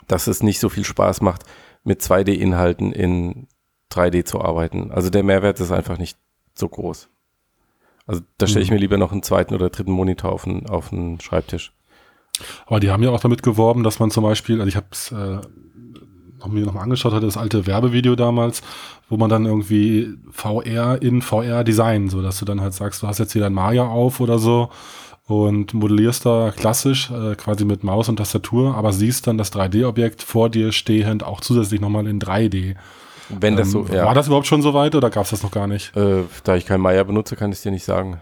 dass es nicht so viel Spaß macht, mit 2D-Inhalten in 3D zu arbeiten. Also der Mehrwert ist einfach nicht so groß. Also da stelle ich mir lieber noch einen zweiten oder dritten Monitor auf den, auf den Schreibtisch. Aber die haben ja auch damit geworben, dass man zum Beispiel, also ich habe es äh, noch mir noch mal angeschaut hatte, das alte Werbevideo damals, wo man dann irgendwie VR in VR Design, so dass du dann halt sagst, du hast jetzt hier dein Maya auf oder so und modellierst da klassisch äh, quasi mit Maus und Tastatur, aber siehst dann das 3D-Objekt vor dir stehend auch zusätzlich nochmal in 3D. Wenn das so, Ähm, ja. War das überhaupt schon so weit oder gab es das noch gar nicht? Äh, da ich kein Maya benutze, kann ich es dir nicht sagen.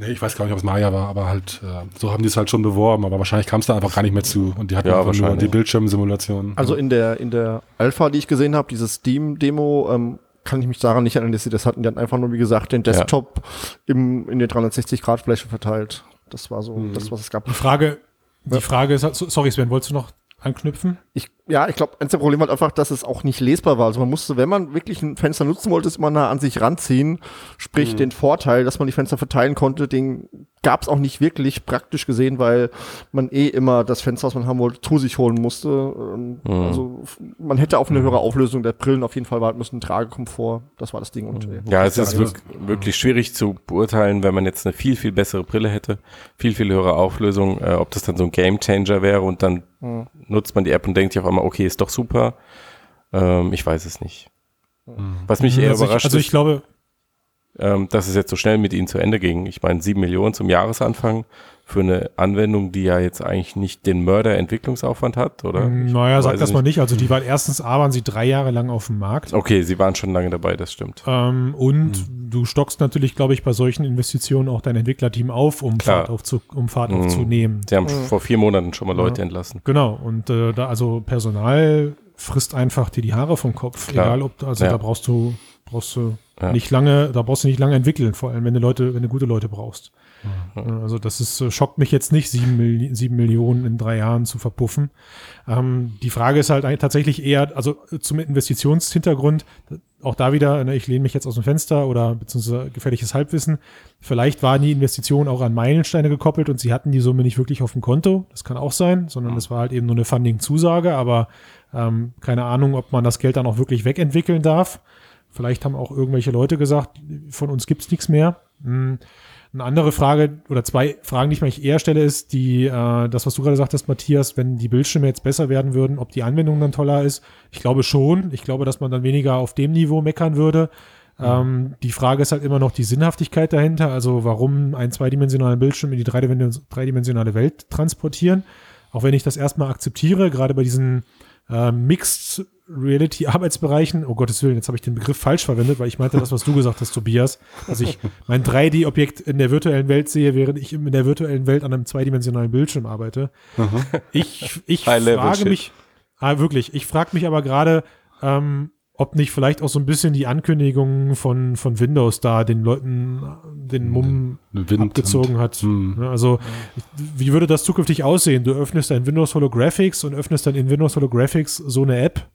Nee, ich weiß gar nicht, ob es Maya war, aber halt, äh, so haben die es halt schon beworben, aber wahrscheinlich kam es da einfach gar nicht mehr zu und die hatten Ja, einfach nur die Bildschirmsimulation. Also in der, in der Alpha, die ich gesehen habe, diese Steam-Demo, ähm, kann ich mich daran nicht erinnern, dass sie das hatten. Die hatten einfach nur, wie gesagt, den Desktop im, in der 360-Grad-Fläche verteilt. Das war so das, was es gab. Die Frage, die Frage ist, so- sorry Sven, wolltest du noch anknüpfen? Ich, ja, ich glaube, eins der Probleme war einfach, dass es auch nicht lesbar war. Also man musste, wenn man wirklich ein Fenster nutzen wollte, es immer nah an sich ranziehen. Sprich, den Vorteil, dass man die Fenster verteilen konnte, den gab es auch nicht wirklich praktisch gesehen, weil man eh immer das Fenster, was man haben wollte, zu sich holen musste. Ähm, Also man hätte auf eine höhere Auflösung der Brillen auf jeden Fall warten müssen, Tragekomfort. Das war das Ding. Und, äh, Ja, es ist das- wirk wirklich schwierig zu beurteilen, wenn man jetzt eine viel, viel bessere Brille hätte, viel, viel höhere Auflösung, äh, ob das dann so ein Game Changer wäre und dann nutzt man die App und denkt sich auf einmal, okay, ist doch super. Ähm, ich weiß es nicht. Was mich eher also überrascht ich, also ist, ich glaube, ähm, dass es jetzt so schnell mit ihnen zu Ende ging. Ich meine, sieben Millionen zum Jahresanfang für eine Anwendung, die ja jetzt eigentlich nicht den Mörder-Entwicklungsaufwand hat, oder? Ich naja, sag das es mal nicht. Also die waren erstens A, waren sie drei Jahre lang auf dem Markt. Okay, sie waren schon lange dabei, das stimmt. Ähm, und Hm. du stockst natürlich, glaube ich, bei solchen Investitionen auch dein Entwicklerteam auf, um Klar. Fahrt, aufzu um Fahrt Mhm. aufzunehmen. Sie haben vor vier Monaten schon mal Leute entlassen. Genau, und äh, da also Personal frisst einfach dir die Haare vom Kopf. Klar. Egal ob also Ja. da brauchst du brauchst du Ja. nicht lange, da brauchst du nicht lange entwickeln, vor allem wenn du Leute, wenn du gute Leute brauchst. Ja, Also das ist, äh, schockt mich jetzt nicht, sieben, sieben Millionen in drei Jahren zu verpuffen. Ähm, die Frage ist halt tatsächlich eher, also äh, zum Investitionshintergrund, auch da wieder, ne, ich lehne mich jetzt aus dem Fenster oder beziehungsweise gefährliches Halbwissen. Vielleicht waren die Investitionen auch an Meilensteine gekoppelt und sie hatten die Summe nicht wirklich auf dem Konto. Das kann auch sein, sondern es war halt eben nur eine Funding-Zusage, aber ähm, keine Ahnung, ob man das Geld dann auch wirklich wegentwickeln darf. Vielleicht haben auch irgendwelche Leute gesagt, von uns gibt's nichts mehr. Hm. Eine andere Frage oder zwei Fragen, die ich mich eher stelle, ist die, äh, das, was du gerade sagtest, Matthias, wenn die Bildschirme jetzt besser werden würden, ob die Anwendung dann toller ist. Ich glaube schon. Ich glaube, dass man dann weniger auf dem Niveau meckern würde. Ähm, die Frage ist halt immer noch die Sinnhaftigkeit dahinter. Also warum einen zweidimensionalen Bildschirm in die dreidimen- dreidimensionale Welt transportieren. Auch wenn ich das erstmal akzeptiere, gerade bei diesen äh, Mixed Reality Arbeitsbereichen. Oh Gottes Willen, jetzt habe ich den Begriff falsch verwendet, weil ich meinte das, was du gesagt hast, Tobias. Dass ich mein 3D-Objekt in der virtuellen Welt sehe, während ich in der virtuellen Welt an einem zweidimensionalen Bildschirm arbeite. Ich, ich frage mich, ah, wirklich, ich frage mich aber gerade, ähm, ob nicht vielleicht auch so ein bisschen die Ankündigung von, von Windows da den Leuten den Mumm Wind abgezogen hat. Hm. Also, wie würde das zukünftig aussehen? Du öffnest dein Windows Holographics und öffnest dann in Windows Holographics so eine App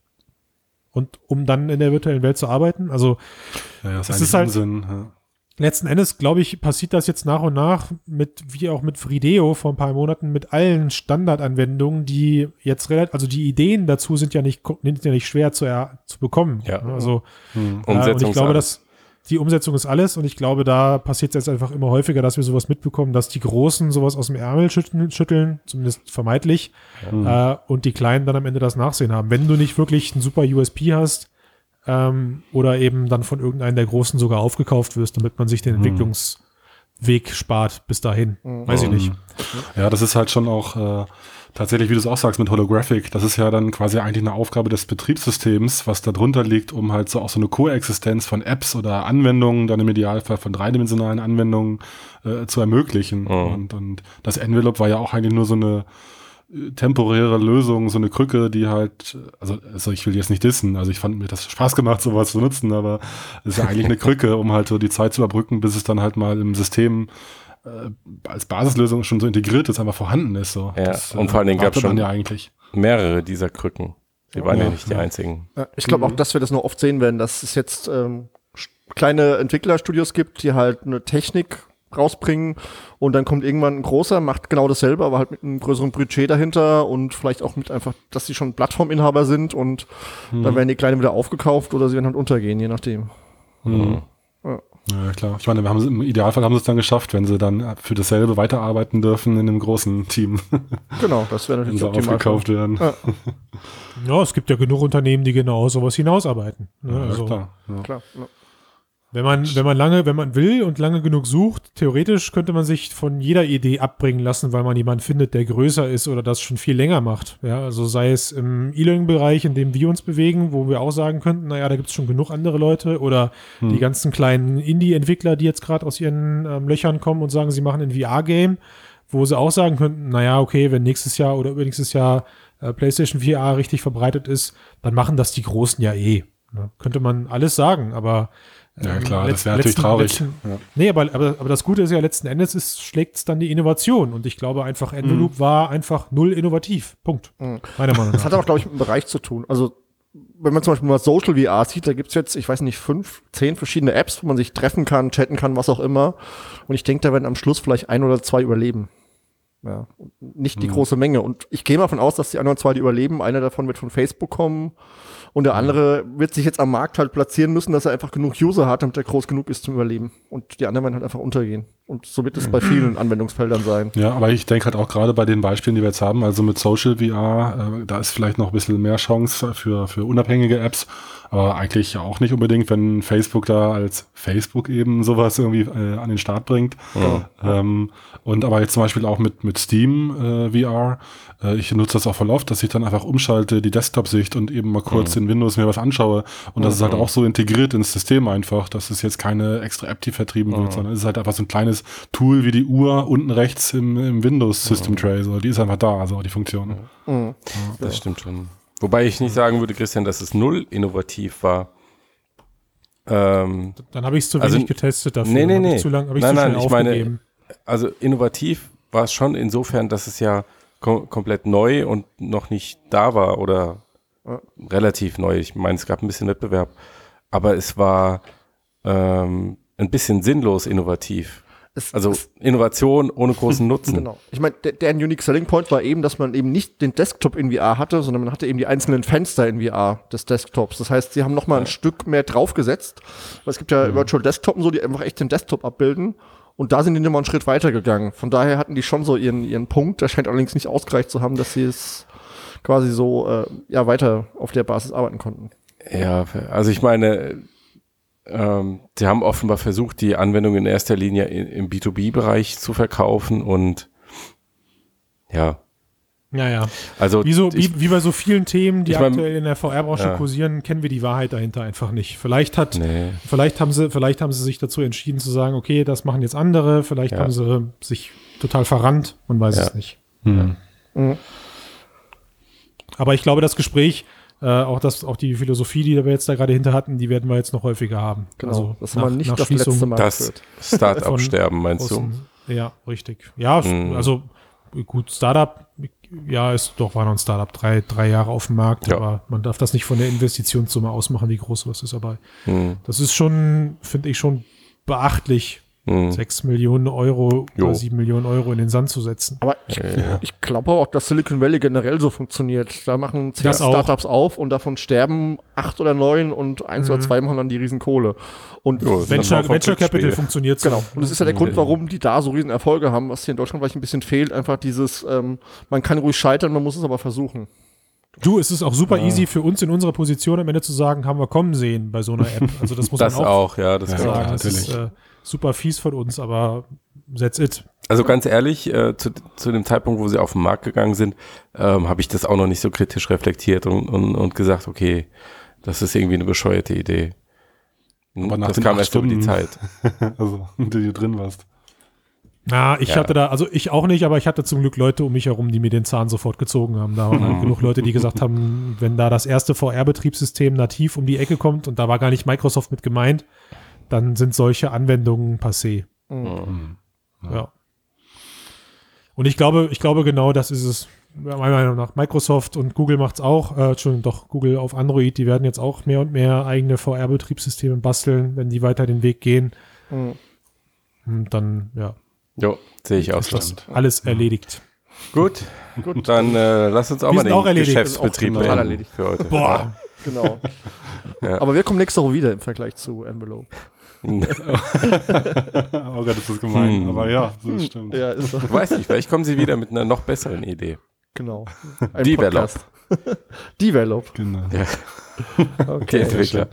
und um dann in der virtuellen Welt zu arbeiten. Also, Ja, das Es ist ist halt- Unsinn. Ja. letzten Endes, glaube ich, passiert das jetzt nach und nach mit, wie auch mit Frideo vor ein paar Monaten, mit allen Standardanwendungen, die jetzt relativ, also die Ideen dazu sind ja nicht, sind ja nicht schwer zu, er, zu bekommen. Ja. Also, Hm. äh, und ich glaube, dass die Umsetzung ist alles und ich glaube, da passiert es jetzt einfach immer häufiger, dass wir sowas mitbekommen, dass die Großen sowas aus dem Ärmel schütteln, schütteln zumindest vermeintlich, äh, und die Kleinen dann am Ende das Nachsehen haben. Wenn du nicht wirklich einen super USP hast, ähm, oder eben dann von irgendeinem der Großen sogar aufgekauft wirst, damit man sich den Entwicklungsweg spart bis dahin. Weiß ich nicht. Ja, das ist halt schon auch äh, tatsächlich, wie du es auch sagst, mit Holographic, das ist ja dann quasi eigentlich eine Aufgabe des Betriebssystems, was da drunter liegt, um halt so auch so eine Koexistenz von Apps oder Anwendungen, dann im Idealfall von dreidimensionalen Anwendungen äh, zu ermöglichen. Und, und das Envelope war ja auch eigentlich nur so eine äh, temporäre Lösung, so eine Krücke, die halt, also, also ich will jetzt nicht dissen, also ich fand mir das Spaß gemacht, sowas zu nutzen, aber es ist ja eigentlich eine Krücke, um halt so die Zeit zu überbrücken, bis es dann halt mal im System als Basislösung schon so integriert ist, einfach vorhanden ist. So. Ja, und vor allen Dingen gab's erwartet man schon- ja eigentlich. Mehrere dieser Krücken. Sie waren ja, Ja, nicht die einzigen. Ja, ich glaube auch, dass wir das noch oft sehen werden, dass es jetzt ähm, kleine Entwicklerstudios gibt, die halt eine Technik rausbringen und dann kommt irgendwann ein großer, macht genau dasselbe, aber halt mit einem größeren Budget dahinter und vielleicht auch mit einfach, dass sie schon Plattforminhaber sind und dann werden die Kleinen wieder aufgekauft oder sie werden halt untergehen, je nachdem. Mhm. Ja. Klar. Ich meine, wir haben, im Idealfall haben sie es dann geschafft, wenn sie dann für dasselbe weiterarbeiten dürfen in einem großen Team. Genau, das wäre wenn natürlich sie optimal. aufgekauft werden. Ja. Ja, es gibt ja genug Unternehmen, die genau sowas hinausarbeiten. Ne? Ja, also, klar. Ja. Klar. Wenn man, wenn man lange, wenn man will und lange genug sucht, theoretisch könnte man sich von jeder Idee abbringen lassen, weil man jemanden findet, der größer ist oder das schon viel länger macht. Ja, also sei es im E-Learning-Bereich, in dem wir uns bewegen, wo wir auch sagen könnten, naja, da gibt es schon genug andere Leute oder die ganzen kleinen Indie-Entwickler, die jetzt gerade aus ihren ähm, Löchern kommen und sagen, sie machen ein VR-Game, wo sie auch sagen könnten, naja, okay, wenn nächstes Jahr oder übernächstes Jahr äh, PlayStation VR richtig verbreitet ist, dann machen das die Großen ja eh. Ne? Könnte man alles sagen, aber Ja, ähm, klar, das letzt- wäre natürlich traurig. letzten- Ja. Nee, aber, aber, aber das Gute ist ja, letzten Endes ist, schlägt es dann die Innovation. Und ich glaube einfach, Envelope war einfach null innovativ. Punkt. Mhm. Meiner Meinung Das nach. hat aber, glaube ich, mit dem Bereich zu tun. Also, wenn man zum Beispiel mal Social VR sieht, da gibt's jetzt, ich weiß nicht, fünf, zehn verschiedene Apps, wo man sich treffen kann, chatten kann, was auch immer. Und ich denke, da werden am Schluss vielleicht ein oder zwei überleben. Ja, nicht die große Menge. Und ich gehe mal davon aus, dass die ein oder zwei, die überleben, einer davon wird von Facebook kommen und der andere wird sich jetzt am Markt halt platzieren müssen, dass er einfach genug User hat, damit er groß genug ist zum Überleben. Und die anderen werden halt einfach untergehen. Und so wird es bei vielen Anwendungsfeldern sein. Ja, aber ich denke halt auch gerade bei den Beispielen, die wir jetzt haben, also mit Social VR, äh, da ist vielleicht noch ein bisschen mehr Chance für, für unabhängige Apps, aber eigentlich auch nicht unbedingt, wenn Facebook da als Facebook eben sowas irgendwie äh, an den Start bringt. Ähm, und aber jetzt zum Beispiel auch mit, mit Steam äh, VR, äh, ich nutze das auch voll oft, dass ich dann einfach umschalte, die Desktop-Sicht und eben mal kurz in Windows mir was anschaue. Und das ist halt auch so integriert ins System einfach, dass es jetzt keine extra App, die vertrieben wird, sondern es ist halt einfach so ein kleines Tool wie die Uhr unten rechts im, im Windows System Tray. So, die ist einfach da, also die Funktion. Mhm. Das stimmt schon. Wobei ich nicht sagen würde, Christian, dass es null innovativ war. Ähm, Dann habe ich es zu Also- wenig getestet dafür. Nee, nee, nee. Ich zu lang, hab ich Nein, zu nein, ich meine- aufgegeben. also innovativ war es schon insofern, dass es ja kom komplett neu und noch nicht da war oder relativ neu. Ich meine, es gab ein bisschen Wettbewerb, aber es war ähm, ein bisschen sinnlos innovativ. Es, Also es, Innovation ohne großen Nutzen. Genau. Ich meine, der, der Unique Selling Point war eben, dass man eben nicht den Desktop in VR hatte, sondern man hatte eben die einzelnen Fenster in VR des Desktops. Das heißt, sie haben noch mal ein Stück mehr draufgesetzt. Weil es gibt ja Virtual Desktop und so, die einfach echt den Desktop abbilden. Und da sind die nochmal einen Schritt weiter gegangen. Von daher hatten die schon so ihren, ihren Punkt. Der scheint allerdings nicht ausgereicht zu haben, dass sie es quasi so äh, ja weiter auf der Basis arbeiten konnten. Ja, also ich meine, ähm, sie haben offenbar versucht, die Anwendung in erster Linie in, im B2B-Bereich zu verkaufen und ja, Ja, ja. also Wie, so, ich, wie, wie bei so vielen Themen, die ich mein- aktuell in der VR-Branche Ja. kursieren, kennen wir die Wahrheit dahinter einfach nicht. Vielleicht hat, nee, vielleicht haben sie, vielleicht haben sie sich dazu entschieden zu sagen, okay, das machen jetzt andere, vielleicht Ja. haben sie sich total verrannt, man weiß Ja. es nicht. Hm. Mhm. Aber ich glaube, das Gespräch, äh, auch das, auch die Philosophie, die wir jetzt da gerade hinter hatten, die werden wir jetzt noch häufiger haben. Genau. Also das haben wir nicht das Schließung letzte Mal das. Start-up-Sterben meinst du? Ja, richtig. Ja, Mhm. also gut, Startup, ja, ist doch, war noch ein Startup, drei, drei Jahre auf dem Markt, Ja. aber man darf das nicht von der Investitionssumme ausmachen, wie groß was ist. Aber Hm, das ist schon, finde ich, schon beachtlich, hm. sechs Millionen Euro Jo. oder sieben Millionen Euro in den Sand zu setzen. Aber ich, Ja. ich glaube auch, dass Silicon Valley generell so funktioniert. Da machen zehn Das auch. Startups auf und davon sterben acht oder neun und eins oder zwei machen dann die Riesenkohle. Und Jo, Venture, Venture Capital funktioniert so. genau. Und das ist ja der Grund, warum die da so riesen Erfolge haben, was hier in Deutschland vielleicht ein bisschen fehlt. Einfach dieses, ähm, man kann ruhig scheitern, man muss es aber versuchen. Du, es ist auch super easy für uns in unserer Position am Ende zu sagen, haben wir kommen sehen bei so einer App. Also das muss Das man auch, auch, ja, das Ja, kann sagen. auch. Das ist natürlich. äh, super fies von uns, aber that's it. Also ganz ehrlich, äh, zu, zu dem Zeitpunkt, wo sie auf den Markt gegangen sind, ähm, habe ich das auch noch nicht so kritisch reflektiert und, und, und gesagt, okay, das ist irgendwie eine bescheuerte Idee. Aber nach das kam erst über die Stunden- Zeit. also, die du drin warst. Na, ich Ja. hatte da, also ich auch nicht, aber ich hatte zum Glück Leute um mich herum, die mir den Zahn sofort gezogen haben. Da waren halt genug Leute, die gesagt haben, wenn da das erste VR-Betriebssystem nativ um die Ecke kommt und da war gar nicht Microsoft mit gemeint, dann sind solche Anwendungen passé. Hm. Ja. Und ich glaube, ich glaube genau, das ist es. Meiner Meinung nach. Microsoft und Google macht's auch. Äh, Entschuldigung, doch Google auf Android. Die werden jetzt auch mehr und mehr eigene VR-Betriebssysteme basteln, wenn die weiter den Weg gehen. Mhm. Und dann, ja, Jo, sehe ich auch so. alles erledigt. Gut, gut, dann äh, lass uns auch Wir mal den auch erledigt. Geschäftsbetrieb auch beenden erledigt. für heute. Boah. Genau. Ja. Aber wir kommen nächste Woche wieder im Vergleich zu Envelope. Oh Gott, ist das gemein. Hm. Aber ja, das stimmt. Ja, ist so. Weiß nicht, vielleicht kommen sie wieder mit einer noch besseren Idee. Genau. Ein Develop. Develop. Genau. Ja, Okay. Entwickler.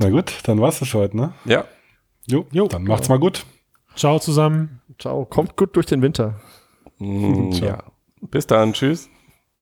Na gut, dann war's das für heute, ne? Ja, Jo, Jo. dann macht's mal gut. Ciao zusammen. Ciao. Kommt gut durch den Winter. Mm, Ciao. ja. Bis dann, tschüss.